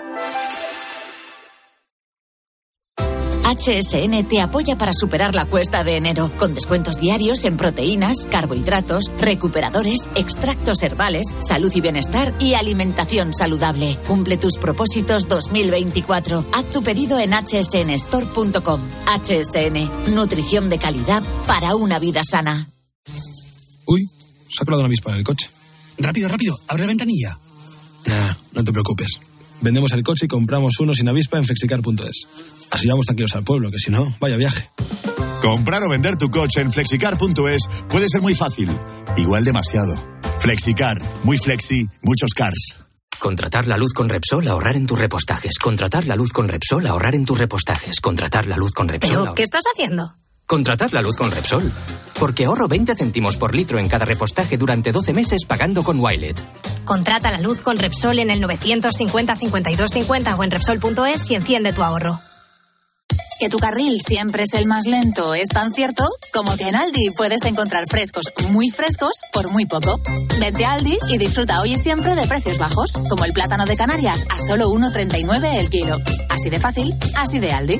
HSN te apoya para superar la cuesta de enero, con descuentos diarios en proteínas, carbohidratos, recuperadores, extractos herbales, salud y bienestar y alimentación saludable. Cumple tus propósitos 2024. Haz tu pedido en hsnstore.com. HSN, nutrición de calidad para una vida sana. Uy, se ha colado una avispa en el coche. Rápido, rápido, abre la ventanilla. Nah, no te preocupes. Vendemos el coche y compramos uno sin avispa en flexicar.es. Así vamos tranquilos al pueblo, que si no, vaya viaje. Comprar o vender tu coche en flexicar.es puede ser muy fácil, igual demasiado. Flexicar, muy flexi, muchos cars. Contratar la luz con Repsol, ahorrar en tus repostajes. Contratar la luz con Repsol, ahorrar en tus repostajes. Contratar la luz con Repsol. ¿Pero ahorrar- qué estás haciendo? Contratar la luz con Repsol. Porque ahorro 20 céntimos por litro en cada repostaje durante 12 meses pagando con Wilet. Contrata la luz con Repsol en el 950 52 50 o en Repsol.es y enciende tu ahorro. Que tu carril siempre es el más lento es tan cierto como que en Aldi puedes encontrar frescos muy frescos por muy poco. Vete a Aldi y disfruta hoy y siempre de precios bajos, como el plátano de Canarias a solo 1,39 el kilo. Así de fácil, así de Aldi.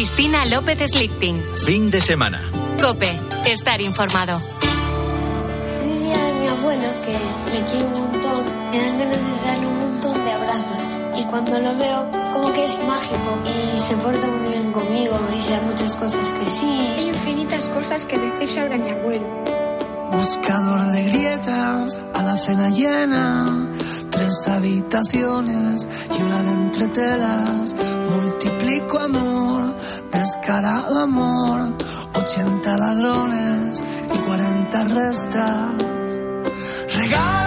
Cristina López Slichting. Fin de semana. Cope, estar informado. El día de mi abuelo, que le quiero un montón, me dan ganas de darle un montón de abrazos. Y cuando lo veo, como que es mágico. Y se porta muy bien conmigo, me dice muchas cosas que sí. Hay infinitas cosas que decir sobre mi abuelo. Buscador de grietas a la cena llena, tres habitaciones y una de entretelas. Multiplico amor, descarado amor, 80 ladrones y 40 restas. Regalo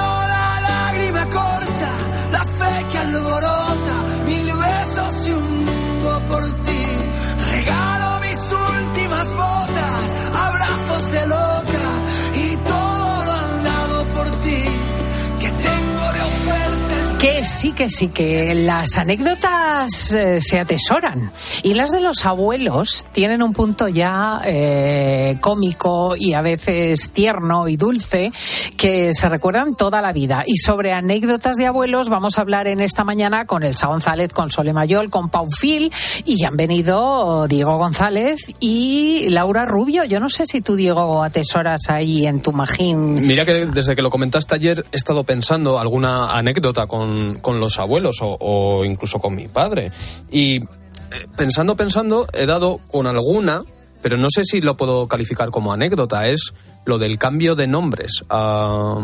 sí, que sí, que las anécdotas eh, se atesoran. Y las de los abuelos tienen un punto ya eh, cómico y a veces tierno y dulce que se recuerdan toda la vida. Y sobre anécdotas de abuelos vamos a hablar en esta mañana con Elsa González, con Sole Mayol, con Pau Fil y han venido Diego González y Laura Rubio. Yo no sé si tú, Diego, atesoras ahí en tu magín. Mira que desde que lo comentaste ayer he estado pensando alguna anécdota con, con los abuelos o, o incluso con mi padre. Y eh, pensando, pensando, he dado con alguna, pero no sé si lo puedo calificar como anécdota. Es lo del cambio de nombres a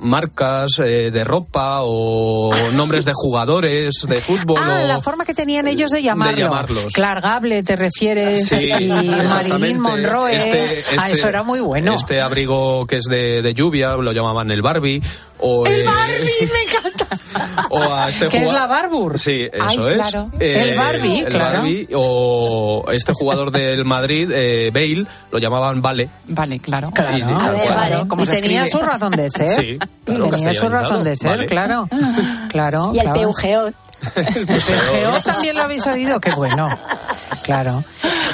marcas eh, de ropa o nombres de jugadores de fútbol. Ah, o- la forma que tenían ellos de llamarlo. llamarlos. Clark Gable, te refieres, Sí, y Marilyn. Monroe. Este- ah, este- eso era muy bueno. Este abrigo que es de, de lluvia lo llamaban el Barbie. O, El eh, Barbie, me encanta. o a este Que es juga- la Barbur. Sí, eso Ay, es. claro. El Barbie, el claro. Barbie, o este jugador del Madrid, eh, Bale, lo llamaban Vale. Vale, claro. Claro, Y- a ver, vale. ¿Cómo y tenía escribe? su razón de ser. Sí, claro, tenía su razón de ser, vale. claro. Claro. Y el claro. peugeo. El PGO también lo habéis oído, qué bueno. Claro.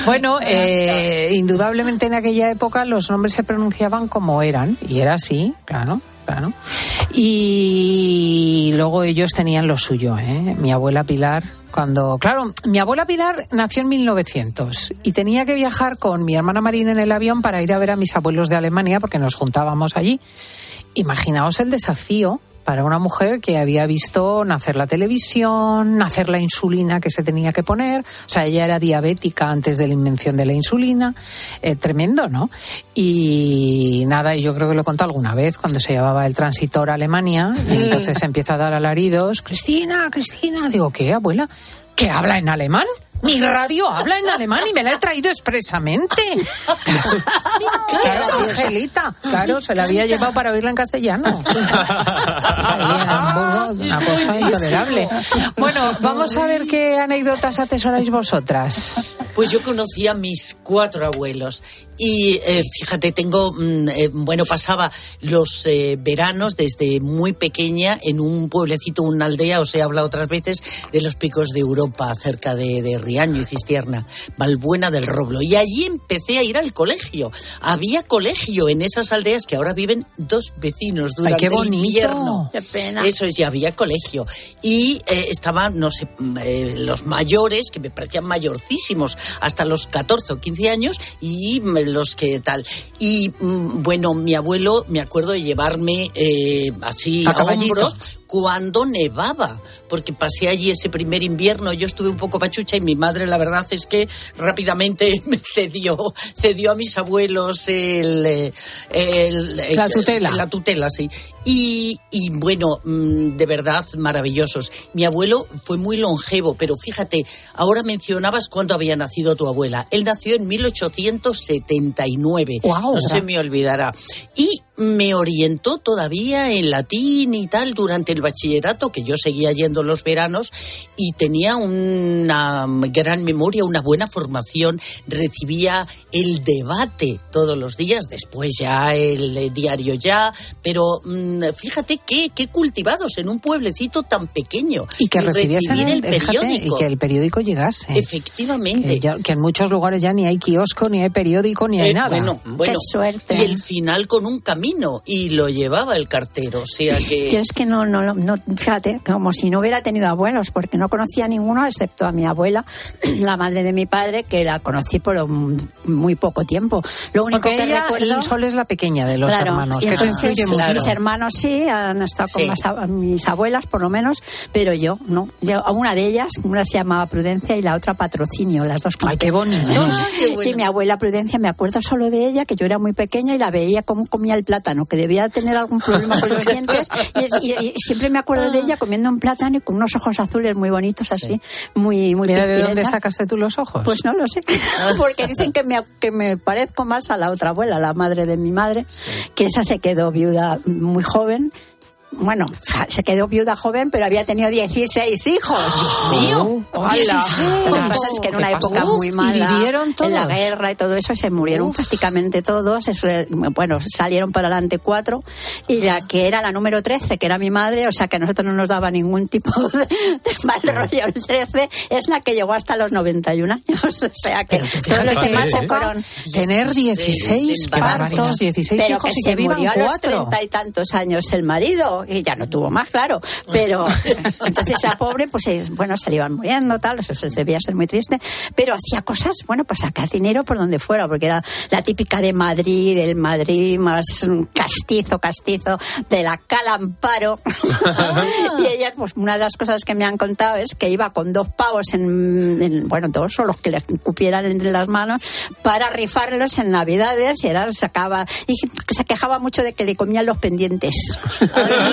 Bueno, eh, indudablemente en aquella época los nombres se pronunciaban como eran, y era así, claro. Y luego ellos tenían lo suyo, ¿eh? Mi abuela Pilar, cuando. Claro, mi abuela Pilar nació en 1900 y tenía que viajar con mi hermana Marina en el avión para ir a ver a mis abuelos de Alemania porque nos juntábamos allí. Imaginaos el desafío para una mujer que había visto nacer la televisión, nacer la insulina que se tenía que poner. O sea, ella era diabética antes de la invención de la insulina. Eh, tremendo, ¿no? Y nada, y yo creo que lo he contado alguna vez cuando se llevaba el transitor a Alemania y entonces empieza a dar alaridos. Cristina, Cristina. Digo, ¿qué, abuela? ¿Que habla en alemán? Mi radio habla en alemán y me la he traído expresamente. Claro, Angelita. Claro, se la había llevado para oírla en castellano. Una cosa intolerable. Bueno, vamos a ver qué anécdotas atesoráis vosotras. Pues yo conocí a mis cuatro abuelos Y eh, fíjate, tengo, mm, eh, bueno, pasaba los eh, veranos desde muy pequeña en un pueblecito, una aldea, os he hablado otras veces, de los picos de Europa, cerca de, de Riaño y Cistierna, Valbuena del Roblo. Y allí empecé a ir al colegio. Había colegio en esas aldeas que ahora viven dos vecinos durante qué el bonito. invierno. Qué pena. Eso es, ya había colegio. Y eh, estaban, no sé, mm, eh, los mayores, que me parecían mayorcísimos, hasta los 14 o 15 años, y mm, los que tal. Y mm, bueno, mi abuelo, me acuerdo de llevarme eh, así A a, hombros cuando nevaba, porque pasé allí ese primer invierno, yo estuve un poco pachucha y mi madre la verdad es que rápidamente me cedió, cedió a mis abuelos el, eh, el- eh, La tutela. la tutela, sí. Y, y, bueno, mm, de verdad maravillosos. Mi abuelo fue muy longevo, pero fíjate, ahora mencionabas cuándo había nacido tu abuela. Él nació en 1879. Guau. no se me olvidará. Y me orientó todavía en latín y tal durante el bachillerato, que yo seguía yendo los veranos, y tenía una gran memoria, una buena formación, recibía el debate todos los días, después ya el eh, diario ya, pero mm, fíjate qué, qué cultivados en un pueblecito tan pequeño. Y que recibiesen recibir el, periódico. y que el periódico llegase. Efectivamente. Que, ya- que en muchos lugares ya ni hay kiosco, ni hay periódico, ni hay Eh, nada. Bueno, bueno. Y el final con un camino y lo llevaba el cartero, o sea que Yo es que no, no, no, fíjate, como si no hubiera tenido abuelos, porque no conocía a ninguno excepto a mi abuela, la madre de mi padre, que la conocí por un- muy poco tiempo. Lo único Porque que ella, recuerdo... el Sol es la pequeña de los Claro, hermanos, y que eso entonces, influye mucho. Mis hermanos sí, han estado con Sí. más a- mis abuelas, por lo menos, pero yo no. Yo, una de ellas, una se llamaba Prudencia y la otra Patrocinio, las dos. Ay, qué bonito. Y mi abuela Prudencia, me acuerdo solo de ella, que yo era muy pequeña y la veía cómo comía el plátano, que debía tener algún problema con los dientes. Y, es- y- y siempre me acuerdo de ella comiendo un plátano y con unos ojos azules muy bonitos, así, muy, muy Mira, ¿de dónde sacaste tú los ojos? Pues no lo sé, porque dicen que me, que me parezco más a la otra abuela, la madre de mi madre, que esa se quedó viuda muy joven. Bueno, se quedó viuda joven, pero había tenido 16 hijos. ¡Dios mío! ¡Hala! Lo que pasa es que en una ¿Qué época pasó? muy ¿Y mala, en la guerra y todo eso, se murieron prácticamente todos. Eso, bueno, salieron para adelante cuatro, y la que era la número 13, que era mi madre, o sea que a nosotros no nos daba ningún tipo de, mal rollo. El 13 es la que llegó hasta los 91 años, o sea que todos los demás se ¿eh? fueron. Tener 16 partos, 16 pero hijos que y se que vivan murió a los y tantos años el marido y ya no tuvo más claro. Pero entonces la pobre pues es- bueno se le iban muriendo tal eso debía ser muy triste. Pero hacía cosas bueno pues sacar dinero por donde fuera porque era la típica de Madrid el Madrid más castizo castizo de la Calamparo y ella pues una de las cosas que me han contado es que iba con dos pavos en, en- bueno dos o los que le cupieran entre las manos para rifarlos en navidades y era sacaba y se quejaba mucho de que le comían los pendientes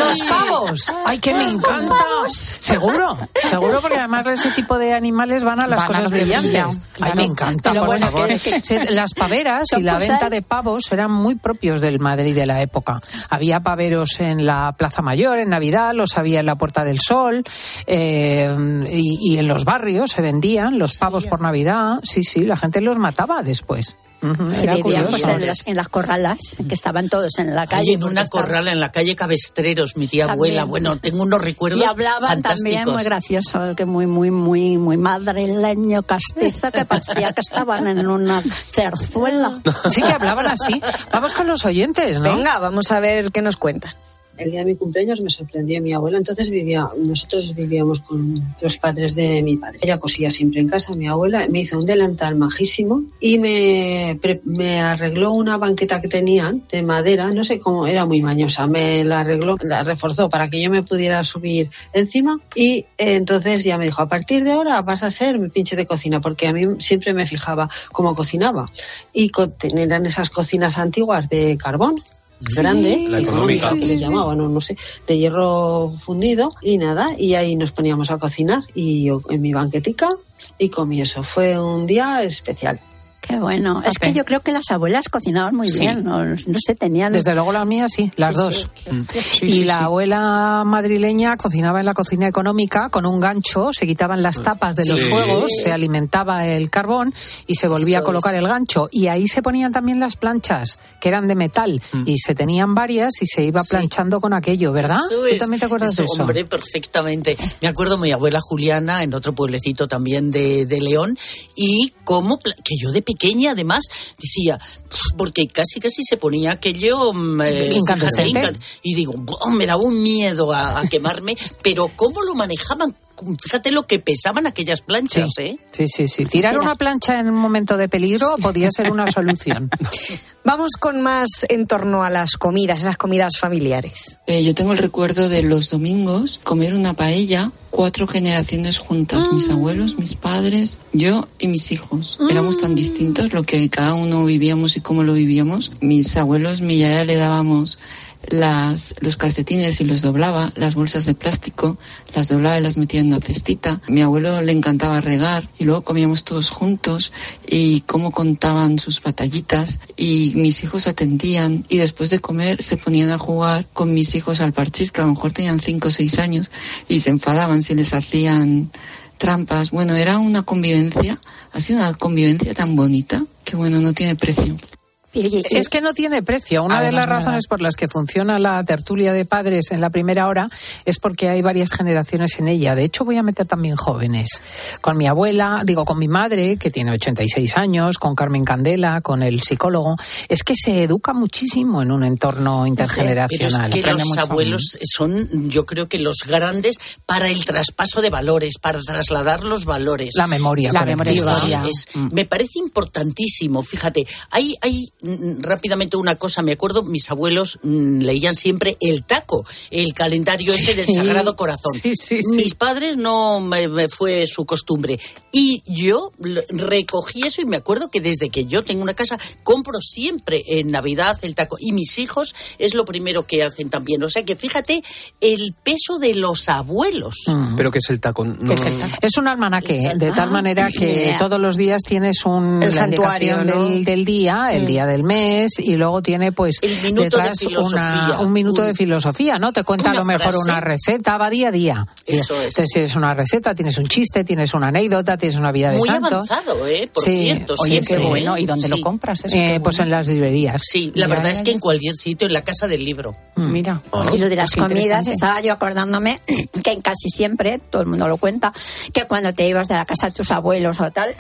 los pavos. Ay, que me encanta. Seguro, seguro, porque además ese tipo de animales van a las Van cosas brillantes. brilla, Ay, me encanta, por bueno, favor. que- Las paveras y la venta de pavos eran muy propios del Madrid de la época. Había paveros en la Plaza Mayor, en Navidad, los había en la Puerta del Sol, eh, y, y en los barrios se vendían los pavos por Navidad. Sí, sí, la gente los mataba después. Y Era vivían, pues, en, las, en las corralas, que estaban todos en la calle. en una corrala en la calle Cabestreros, mi tía También. abuela. Bueno, tengo unos recuerdos Y hablaban también fantásticos. muy gracioso, que muy, muy, muy, muy madrileño castizo, que parecía que estaban en una cerzuela. Sí que hablaban así. Vamos con los oyentes, ¿no? Venga, vamos a ver qué nos cuentan. El día de mi cumpleaños me sorprendió mi abuela, entonces vivía, nosotros vivíamos con los padres de mi padre. Ella cosía siempre en casa, mi abuela. Me hizo un delantal majísimo y me, arregló una banqueta que tenía de madera, no sé cómo, era muy mañosa, me la arregló, la reforzó para que yo me pudiera subir encima y eh, entonces ya me dijo, a partir de ahora vas a ser mi pinche de cocina, porque a mí siempre me fijaba cómo cocinaba. Y co- eran esas cocinas antiguas de carbón grande, La económica, económica. que les llamaban, o no sé, de hierro fundido y nada, y ahí nos poníamos a cocinar y yo en mi banquetica y comí eso. Fue un día especial. Qué bueno. Es que yo creo que las abuelas cocinaban muy Sí. bien. No, no sé, tenían. Desde luego las mías sí, las Sí, dos. sí. Mm. Sí, y sí, la sí. abuela madrileña cocinaba en la cocina económica con un gancho, se quitaban las tapas de los fuegos, se alimentaba el carbón y se volvía a colocar es. el gancho. Y ahí se ponían también las planchas, que eran de metal, y se tenían varias y se iba planchando con aquello, ¿verdad? Eso ¿Tú también te acuerdas de eso? Hombre, perfectamente. Me acuerdo mi abuela Juliana en otro pueblecito también de, de León y cómo, que yo de pequeña además decía, porque casi casi se ponía aquello mm, eh, y digo, me daba un miedo a, a quemarme, pero cómo lo manejaban, fíjate lo que pesaban aquellas planchas, ¿eh? Sí, sí, sí. Tirar una plancha en un momento de peligro podía ser una solución. Vamos con más en torno a las comidas, esas comidas familiares. Eh, yo tengo el recuerdo de los domingos comer una paella, cuatro generaciones juntas, mis abuelos, mis padres, yo y mis hijos. Éramos tan distintos lo que cada uno vivíamos y cómo lo vivíamos. Mis abuelos, mi yaya le dábamos las, los calcetines y los doblaba, las bolsas de plástico, las doblaba y las metía en una cestita. Mi abuelo le encantaba regar y luego comíamos todos juntos y cómo contaban sus batallitas y mis hijos atendían y después de comer se ponían a jugar con mis hijos al parchís que a lo mejor tenían cinco o seis años y se enfadaban si les hacían trampas. Bueno, era una convivencia, ha sido una convivencia tan bonita que bueno, no tiene precio. Es que no tiene precio. Una de las razones por las que funciona la tertulia de padres en la primera hora es porque hay varias generaciones en ella. De hecho, voy a meter también jóvenes. Con mi abuela, digo, con mi madre, que tiene 86 años, con Carmen Candela, con el psicólogo. Es que se educa muchísimo en un entorno Pero intergeneracional. es que Aprende los abuelos son, yo creo que los grandes para el traspaso de valores, para trasladar los valores. La memoria La memoria es- Me parece importantísimo. Fíjate, hay, hay mm, rápidamente una cosa. Me acuerdo, mis abuelos mm, leían siempre el taco, el calendario ese del. Sagrado Corazón. Sí, sí, sí. Mis padres no me, me fue su costumbre. Y yo recogí eso y me acuerdo que desde que yo tengo una casa compro siempre en Navidad el taco. Y mis hijos es lo primero que hacen también. O sea que fíjate el peso de los abuelos. ¿Pero qué es el taco? No- Es un almanaque, de tal Ah, manera que todos los días tienes un, El santuario, del, del día, el Mm. día del mes, y luego tiene pues minuto de detrás filosofía. una- un minuto de filosofía, ¿no? Te cuenta a lo mejor frase. una receta, va día a día. Eso es. Entonces tienes una receta, tienes un chiste, tienes una anécdota, tienes una vida de Muy santo. avanzado, ¿eh? Por Sí. cierto. Oye, siempre, qué ¿eh? bueno. ¿Y dónde lo Sí. compras eso? Eh, pues en las librerías. Sí, la Ya, verdad ya, es que en cualquier sitio, en la casa del libro. Mira. Y lo de las Qué comidas, estaba yo acordándome que casi siempre, todo el mundo lo cuenta, que cuando te ibas de la casa de tus abuelos o tal,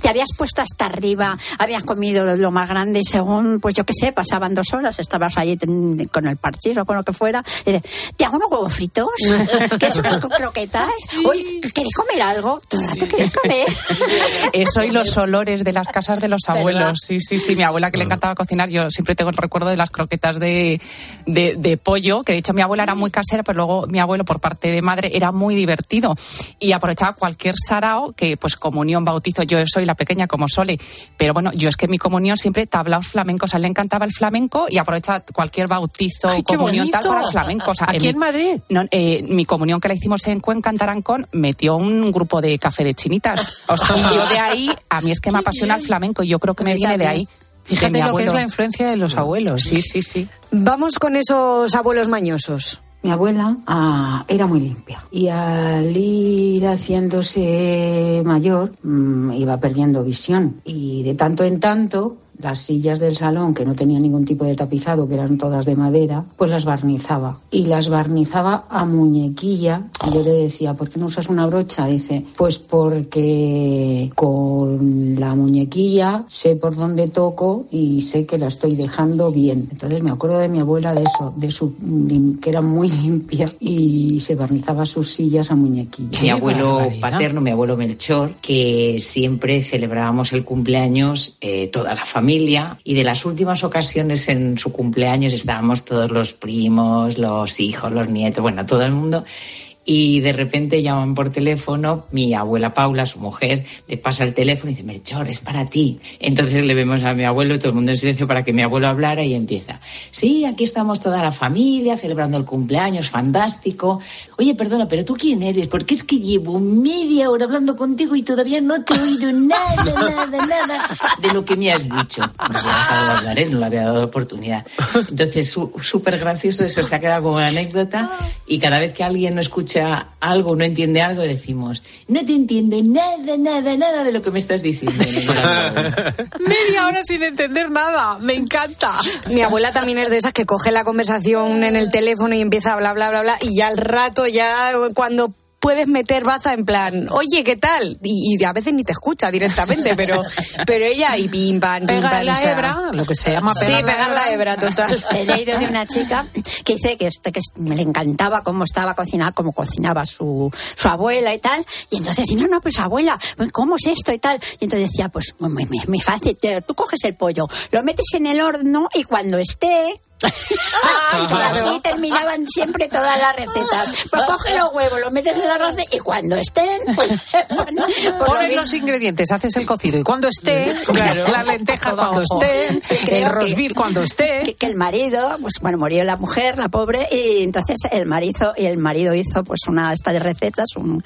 te habías puesto hasta arriba, habías comido lo más grande y según, pues yo qué sé, pasaban dos horas, estabas ahí ten- con el parchís o con lo que fuera, y de, ¿te hago unos huevos fritos? ¿Qué es unas croquetas? Oye, ¿queréis comer algo? ¿Todo el rato queréis comer? Eso y los olores de las casas de los abuelos. Sí, sí, sí. Mi abuela que le encantaba cocinar, yo siempre tengo el recuerdo de las croquetas de, de, de pollo, que de hecho mi abuela era muy casera, pero luego mi abuelo por parte de madre era muy divertido y aprovechaba cualquier sarao, que pues comunión, bautizo, yo soy la pequeña como Sole, pero bueno, yo es que mi comunión siempre tablaos flamencos, a él le encantaba el flamenco y aprovecha cualquier bautizo, Ay, comunión tal para el flamenco. O sea, ¿Aquí en mi- Madrid? no, eh, mi comunión que la hicimos en Cuenca, en Tarancón, metió un grupo de café de chinitas. O sea, y yo de ahí, a mí es que me apasiona el flamenco y yo creo que me viene de ahí. de Fíjate lo que es la influencia de los abuelos. Sí, sí, sí. Vamos con esos abuelos mañosos. Mi abuela ah, era muy limpia y al ir haciéndose mayor mm, iba perdiendo visión y de tanto en tanto las sillas del salón que no tenían ningún tipo de tapizado, que eran todas de madera, pues las barnizaba y las barnizaba a muñequilla. Y yo le decía, ¿por qué no usas una brocha? Dice, pues porque con la muñequilla sé por dónde toco y sé que la estoy dejando bien. Entonces me acuerdo de mi abuela de eso, de su que era muy limpia y se barnizaba sus sillas a muñequilla. Mi abuelo paterno, mi abuelo Melchor, que siempre celebrábamos el cumpleaños eh, toda la familia y de las últimas ocasiones en su cumpleaños estábamos todos los primos, los hijos, los nietos, bueno, todo el mundo. Y de repente llaman por teléfono, mi abuela Paula, su mujer, le pasa el teléfono y dice, Melchor, es para ti. Entonces le vemos a mi abuelo, todo el mundo en silencio para que mi abuelo hablara y empieza, sí, aquí estamos toda la familia celebrando el cumpleaños, fantástico. Oye, perdona, pero tú quién eres? Porque es que llevo media hora hablando contigo y todavía no te he oído nada, nada, nada de lo que me has dicho. No de hablar, ¿eh? no le había dado oportunidad. Entonces, súper gracioso, eso se ha quedado como una anécdota y cada vez que alguien no escucha algo, no entiende algo, decimos, no te entiendo nada, nada, nada de lo que me estás diciendo. Media hora sin entender nada, me encanta. Mi abuela también es de esas que coge la conversación en el teléfono y empieza a bla, bla, bla, bla, y ya al rato, ya cuando puedes meter baza en plan, oye, ¿qué tal? Y, y a veces ni te escucha directamente, pero, pero ella y pim, pam, pim, Pega pam, la o sea, hebra, lo que se llama Sí, pegar la pegar la hebra, total. He leído de una chica que dice que, este, que me le encantaba cómo estaba cocinada, cómo cocinaba su, su abuela y tal. Y entonces, y no, no, pues abuela, ¿cómo es esto y tal? Y entonces decía, pues muy, muy, muy fácil, te- tú coges el pollo, lo metes en el horno y cuando esté... y así terminaban siempre todas las recetas. Pues coge los huevos, los metes en el arroz y cuando estén, pues, pues Pones lo los ingredientes, haces el cocido y cuando esté, Claro. las lentejas cuando estén, el beef cuando esté. que, que el marido, pues bueno, murió la mujer, la pobre, y entonces el marido y el marido hizo pues una esta de recetas, un,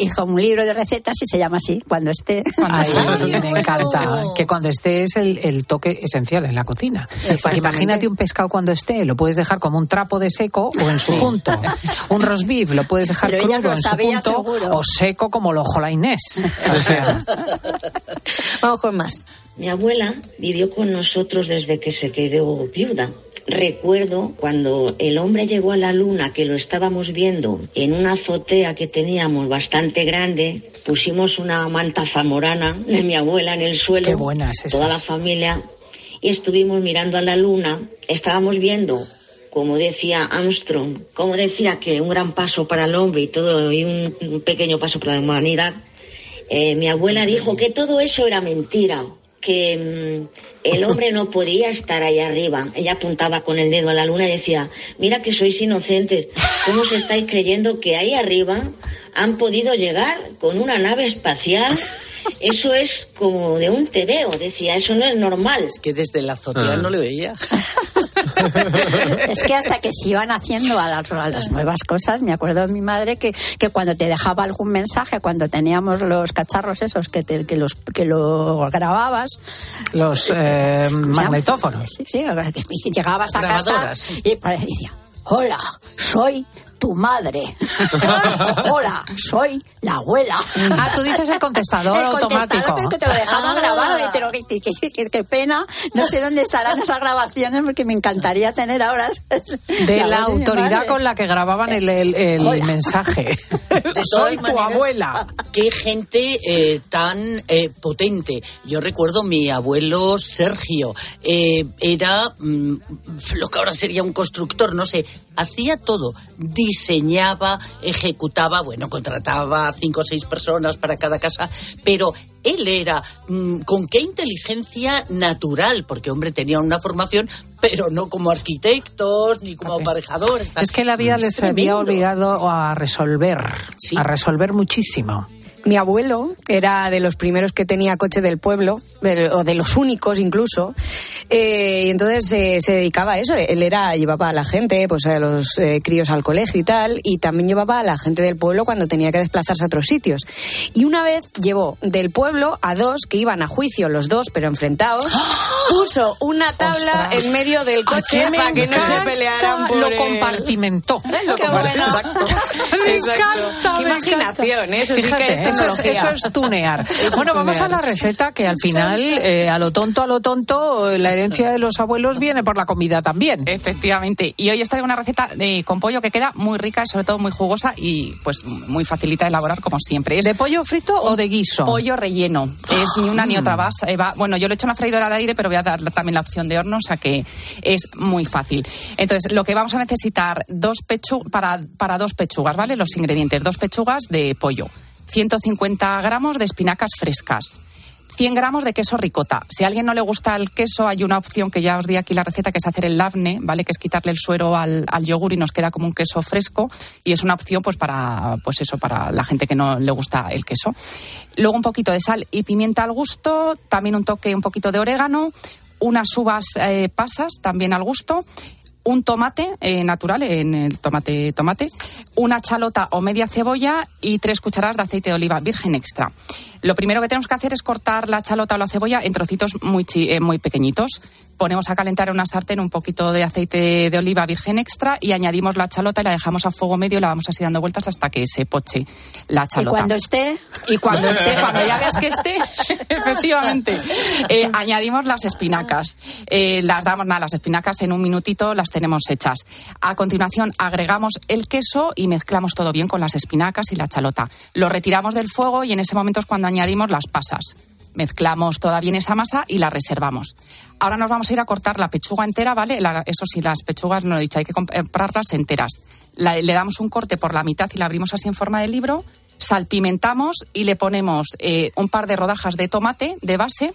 hizo un libro de recetas y se llama así, cuando esté. Ay, me encanta. Que cuando esté es el, el toque esencial en la cocina. Porque imagínate un pescado cuando esté, lo puedes dejar como un trapo de seco o en su punto. Un roast beef lo puedes dejar Pero ella crudo en su punto seguro. o seco como lo ojo la Inés. O sea, Vamos con más. Mi abuela vivió con nosotros desde que se quedó viuda. Recuerdo cuando el hombre llegó a la luna, que lo estábamos viendo en una azotea que teníamos bastante grande, pusimos una manta zamorana de mi abuela en el suelo, Qué buenas esas. toda la familia, y estuvimos mirando a la luna. Estábamos viendo, como decía Armstrong, como decía que un gran paso para el hombre y todo y un, un pequeño paso para la humanidad. Eh, mi abuela dijo que todo eso era mentira, que mm, el hombre no podía estar ahí arriba. Ella apuntaba con el dedo a la luna y decía, mira que sois inocentes, ¿cómo os estáis creyendo que ahí arriba han podido llegar con una nave espacial? Eso es como de un tebeo, decía, eso no es normal. Que desde la azotea Ah. no le veía. Es que hasta que se iban haciendo a las, a las nuevas cosas, me acuerdo de mi madre que, que cuando te dejaba algún mensaje, cuando teníamos los cacharros esos que, te- que, los, que lo grababas, los eh, magnetófonos. Sí, sí, llegabas a casa y pare- y decía, hola, soy tu madre. hola, soy la abuela. Ah, tú dices el contestador El contestador, automático. pero que te lo dejaba Ah. grabado. y te lo- que- que- que- Qué pena. No sé dónde estarán esas grabaciones porque me encantaría tener ahora. De la mi autoridad con la que grababan el, el- el mensaje. Soy todas tu maneras, abuela. Qué gente eh, tan eh, potente. Yo recuerdo mi abuelo Sergio. eh, era mm, lo que ahora sería un constructor, no sé. Hacía todo. Diseñaba, ejecutaba, bueno, contrataba a cinco o seis personas para cada casa, pero él era mm, con qué inteligencia natural, porque hombre tenía una formación, pero no como arquitectos ni como aparejadores. Es que la vida Es les había obligado a resolver, a resolver muchísimo. Mi abuelo era de los primeros que tenía coche del pueblo, de- o de los únicos incluso, eh, y entonces eh, se dedicaba a eso. Él era llevaba a la gente, pues a los eh, críos al colegio y tal, y también llevaba a la gente del pueblo cuando tenía que desplazarse a otros sitios. Y una vez llevó del pueblo a dos que iban a juicio los dos, pero enfrentados, puso una tabla Ostras. en medio del coche para que no se pelearan. por Lo compartimentó. Lo compartimentó. bueno. Exacto. Me encanta. Qué me imaginación, encanta. ¿eh? Eso sí que Fíjate, es eso es, tecnología. eso es tunear. Eso es bueno, vamos a la receta que al final, eh, a lo tonto, a lo tonto, la herencia de los abuelos viene por la comida también. Efectivamente. Y hoy traigo una receta de, con pollo que queda muy rica y sobre todo muy jugosa y pues muy facilita de elaborar como siempre. Es ¿De pollo frito o de guiso? Pollo relleno. Es ni una ni otra base. eh, va- bueno, yo lo he hecho en una freidora de aire, pero voy a dar también la opción de horno, o sea que es muy fácil. Entonces, lo que vamos a necesitar dos pechu para, para dos pechugas, ¿vale? Los ingredientes, dos pechugas de pollo, 150 gramos de espinacas frescas, 100 gramos de queso ricota. Si a alguien no le gusta el queso, hay una opción que ya os di aquí la receta, que es hacer el lavne, ¿vale? Que es quitarle el suero al, al yogur y nos queda como un queso fresco. Y es una opción, pues, para, pues eso, para la gente que no le gusta el queso. Luego un poquito de sal y pimienta al gusto, también un toque, un poquito de orégano, unas uvas eh, pasas también al gusto un tomate eh, natural, en el tomate tomate, una chalota o media cebolla y tres cucharadas de aceite de oliva virgen extra. Lo primero que tenemos que hacer es cortar la chalota o la cebolla en trocitos muy, chi- eh, muy pequeñitos. Ponemos a calentar en una sartén un poquito de aceite de oliva virgen extra y añadimos la chalota y la dejamos a fuego medio y la vamos así dando vueltas hasta que se poche la Y chalota. cuando esté, Y cuando esté, cuando ya veas que esté, efectivamente, eh, añadimos las espinacas. Eh, las damos, nada, las espinacas en un minutito las tenemos hechas. A continuación agregamos el queso y mezclamos todo bien con las espinacas y la chalota. Lo retiramos del fuego y en ese momento es cuando añadimos las pasas. Mezclamos toda bien esa masa y la reservamos. Ahora nos vamos a ir a cortar la pechuga entera, ¿vale? Eso sí, las pechugas no lo he dicho, hay que comprarlas enteras. Le damos un corte por la mitad y la abrimos así en forma de libro. Salpimentamos y le ponemos eh, un par de rodajas de tomate de base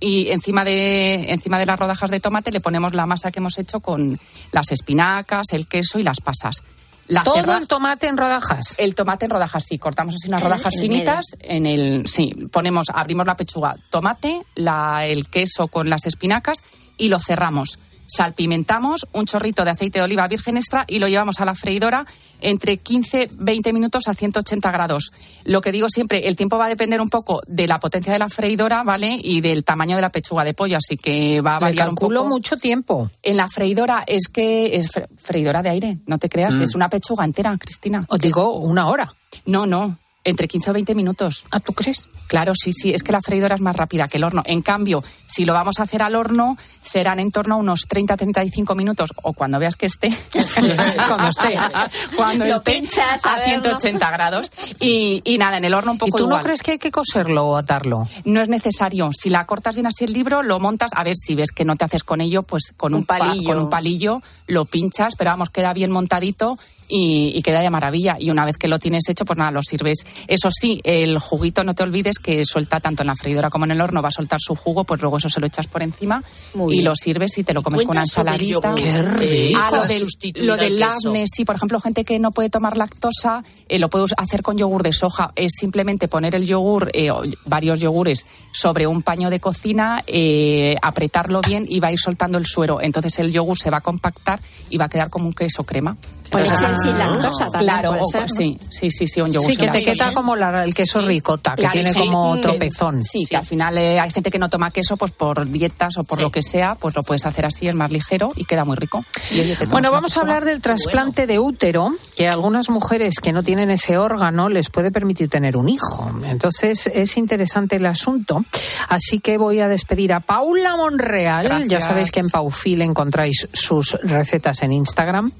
y encima de, encima de las rodajas de tomate le ponemos la masa que hemos hecho con las espinacas, el queso y las pasas. La Todo cerra- el tomate en rodajas. el tomate en rodajas, sí, cortamos así unas rodajas finitas en el, sí, ponemos, abrimos la pechuga, tomate, la, el queso con las espinacas y lo cerramos. Salpimentamos un chorrito de aceite de oliva virgen extra y lo llevamos a la freidora entre 15-20 minutos a 180 grados. Lo que digo siempre, el tiempo va a depender un poco de la potencia de la freidora, ¿vale? Y del tamaño de la pechuga de pollo, así que va a Le variar un calculo poco. mucho tiempo. En la freidora es que es fre- freidora de aire, no te creas, Mm. es una pechuga entera, Cristina. Os digo una hora. No, no, entre 15 o 20 minutos. ¿Ah, tú crees? Claro, sí, sí, es que la freidora es más rápida que el horno. En cambio, si lo vamos a hacer al horno, serán en torno a unos 30-35 minutos, o cuando veas que esté, cuando esté, cuando Lo esté pinchas, a a ver, ¿no? 180 grados. Y, y nada, en el horno un poco ¿Y tú no crees que hay que coserlo o atarlo? No es necesario. Si la cortas bien así el libro, lo montas. A ver, si ves que no te haces con ello, pues con un, pa- palillo. con un palillo lo pinchas, pero vamos, queda bien montadito y, y queda de maravilla. Y una vez que lo tienes hecho, pues nada, lo sirves. Eso sí, el juguito no te olvides que suelta tanto en la freidora como en el horno, va a soltar su jugo, pues luego eso se lo echas por encima Muy y bien. lo sirves y te lo comes con una ensaladita. yogur. Qué rico. Ah, lo del, lo del sí, por ejemplo, gente que no puede tomar lactosa, eh, lo puedes hacer con yogur de soja. Es simplemente poner el yogur, eh, o varios yogures, sobre un paño de cocina, eh, apretarlo bien y va a ir soltando el suero. Entonces el yogur se va a compactar y va a quedar como un queso crema. Leche sin lactosa también Claro, puede o- ser, ¿no? sí, sí, sí, sí, un yogur Sí, sin que te lactosa. queda como la- el queso ricota, que Claro, tiene sí, como tropezón. Sí, que al final eh, hay gente que no toma queso pues por dietas o por lo que sea, pues lo puedes hacer así, es más ligero y queda muy rico. Y, oye, te tomas Bueno, una vamos a hablar del trasplante de útero, que a algunas mujeres que no tienen ese órgano les puede permitir tener un hijo. Entonces es interesante el asunto. Así que voy a despedir a Paula Monreal. Ya Gracias. sabéis que en Paufil encontráis sus recetas en Instagram.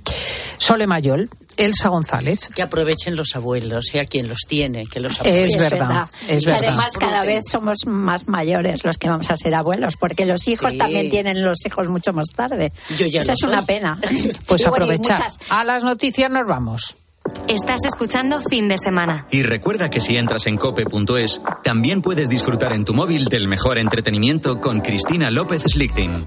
Sole Mayol, Elsa González. Que aprovechen los abuelos, sea quien los tiene, que los Es aprovechen. Sí, verdad, es y verdad. además cada vez somos más mayores los que vamos a ser abuelos, porque los hijos Sí. también tienen los hijos mucho más tarde. Yo ya Eso lo es una pena. Pues Y bueno, y aprovechar. muchas- A las noticias nos vamos. Estás escuchando Fin de Semana. Y recuerda que si entras en cope.es, también puedes disfrutar en tu móvil del mejor entretenimiento con Cristina López Slichting.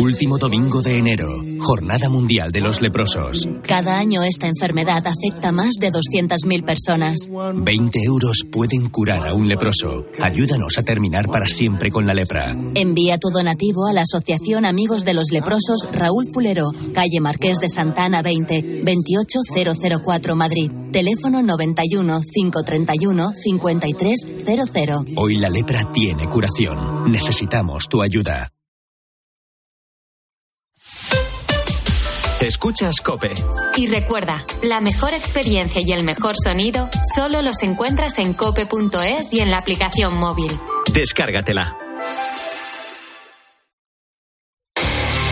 Último domingo de enero, Jornada Mundial de los Leprosos. Cada año esta enfermedad afecta a más de 200.000 personas. 20 euros pueden curar a un leproso. Ayúdanos a terminar para siempre con la lepra. Envía tu donativo a la Asociación Amigos de los Leprosos Raúl Fulero, calle Marqués de Santana 20, 28004 Madrid. Teléfono 91 531 5300. Hoy la lepra tiene curación. Necesitamos tu ayuda. Escuchas Cope. Y recuerda, la mejor experiencia y el mejor sonido solo los encuentras en cope.es y en la aplicación móvil. Descárgatela.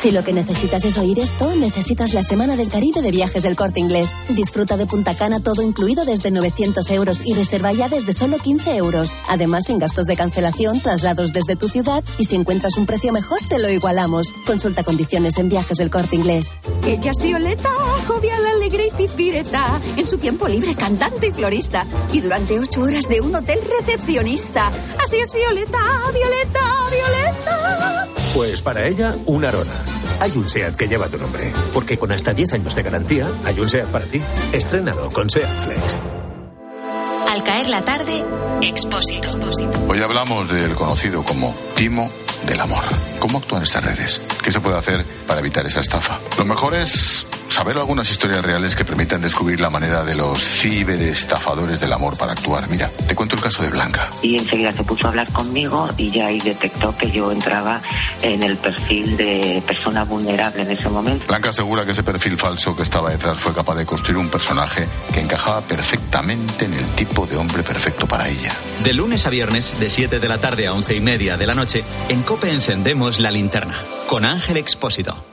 Si lo que necesitas es oír esto, necesitas la Semana del Caribe de Viajes del Corte Inglés. Disfruta de Punta Cana todo incluido desde 900 euros y reserva ya desde solo 15 euros. Además, sin gastos de cancelación, traslados desde tu ciudad y si encuentras un precio mejor, te lo igualamos. Consulta condiciones en Viajes del Corte Inglés. Ella es Violeta, jovial, alegre y pizpireta. En su tiempo libre, cantante y florista. Y durante ocho horas de un hotel recepcionista. Así es Violeta, Violeta, Violeta. Pues para ella, una arona. Hay un SEAT que lleva tu nombre. Porque con hasta 10 años de garantía, hay un SEAT para ti. Estrénalo con SEAT Flex. Al caer la tarde, Expósito. Hoy hablamos del conocido como timo del amor. ¿Cómo actúan estas redes? ¿Qué se puede hacer para evitar esa estafa? Lo mejor es saber algunas historias reales que permitan descubrir la manera de los ciberestafadores del amor para actuar. Mira, te cuento el caso de Blanca. y enseguida se puso a hablar conmigo y ya ahí detectó que yo entraba en el perfil de persona vulnerable en ese momento. Blanca asegura que ese perfil falso que estaba detrás fue capaz de construir un personaje que encajaba perfectamente en el tipo de hombre perfecto para ella. De lunes a viernes, de 7 de la tarde a 11 y media de la noche, en Cope encendemos la linterna. Con Ángel Expósito.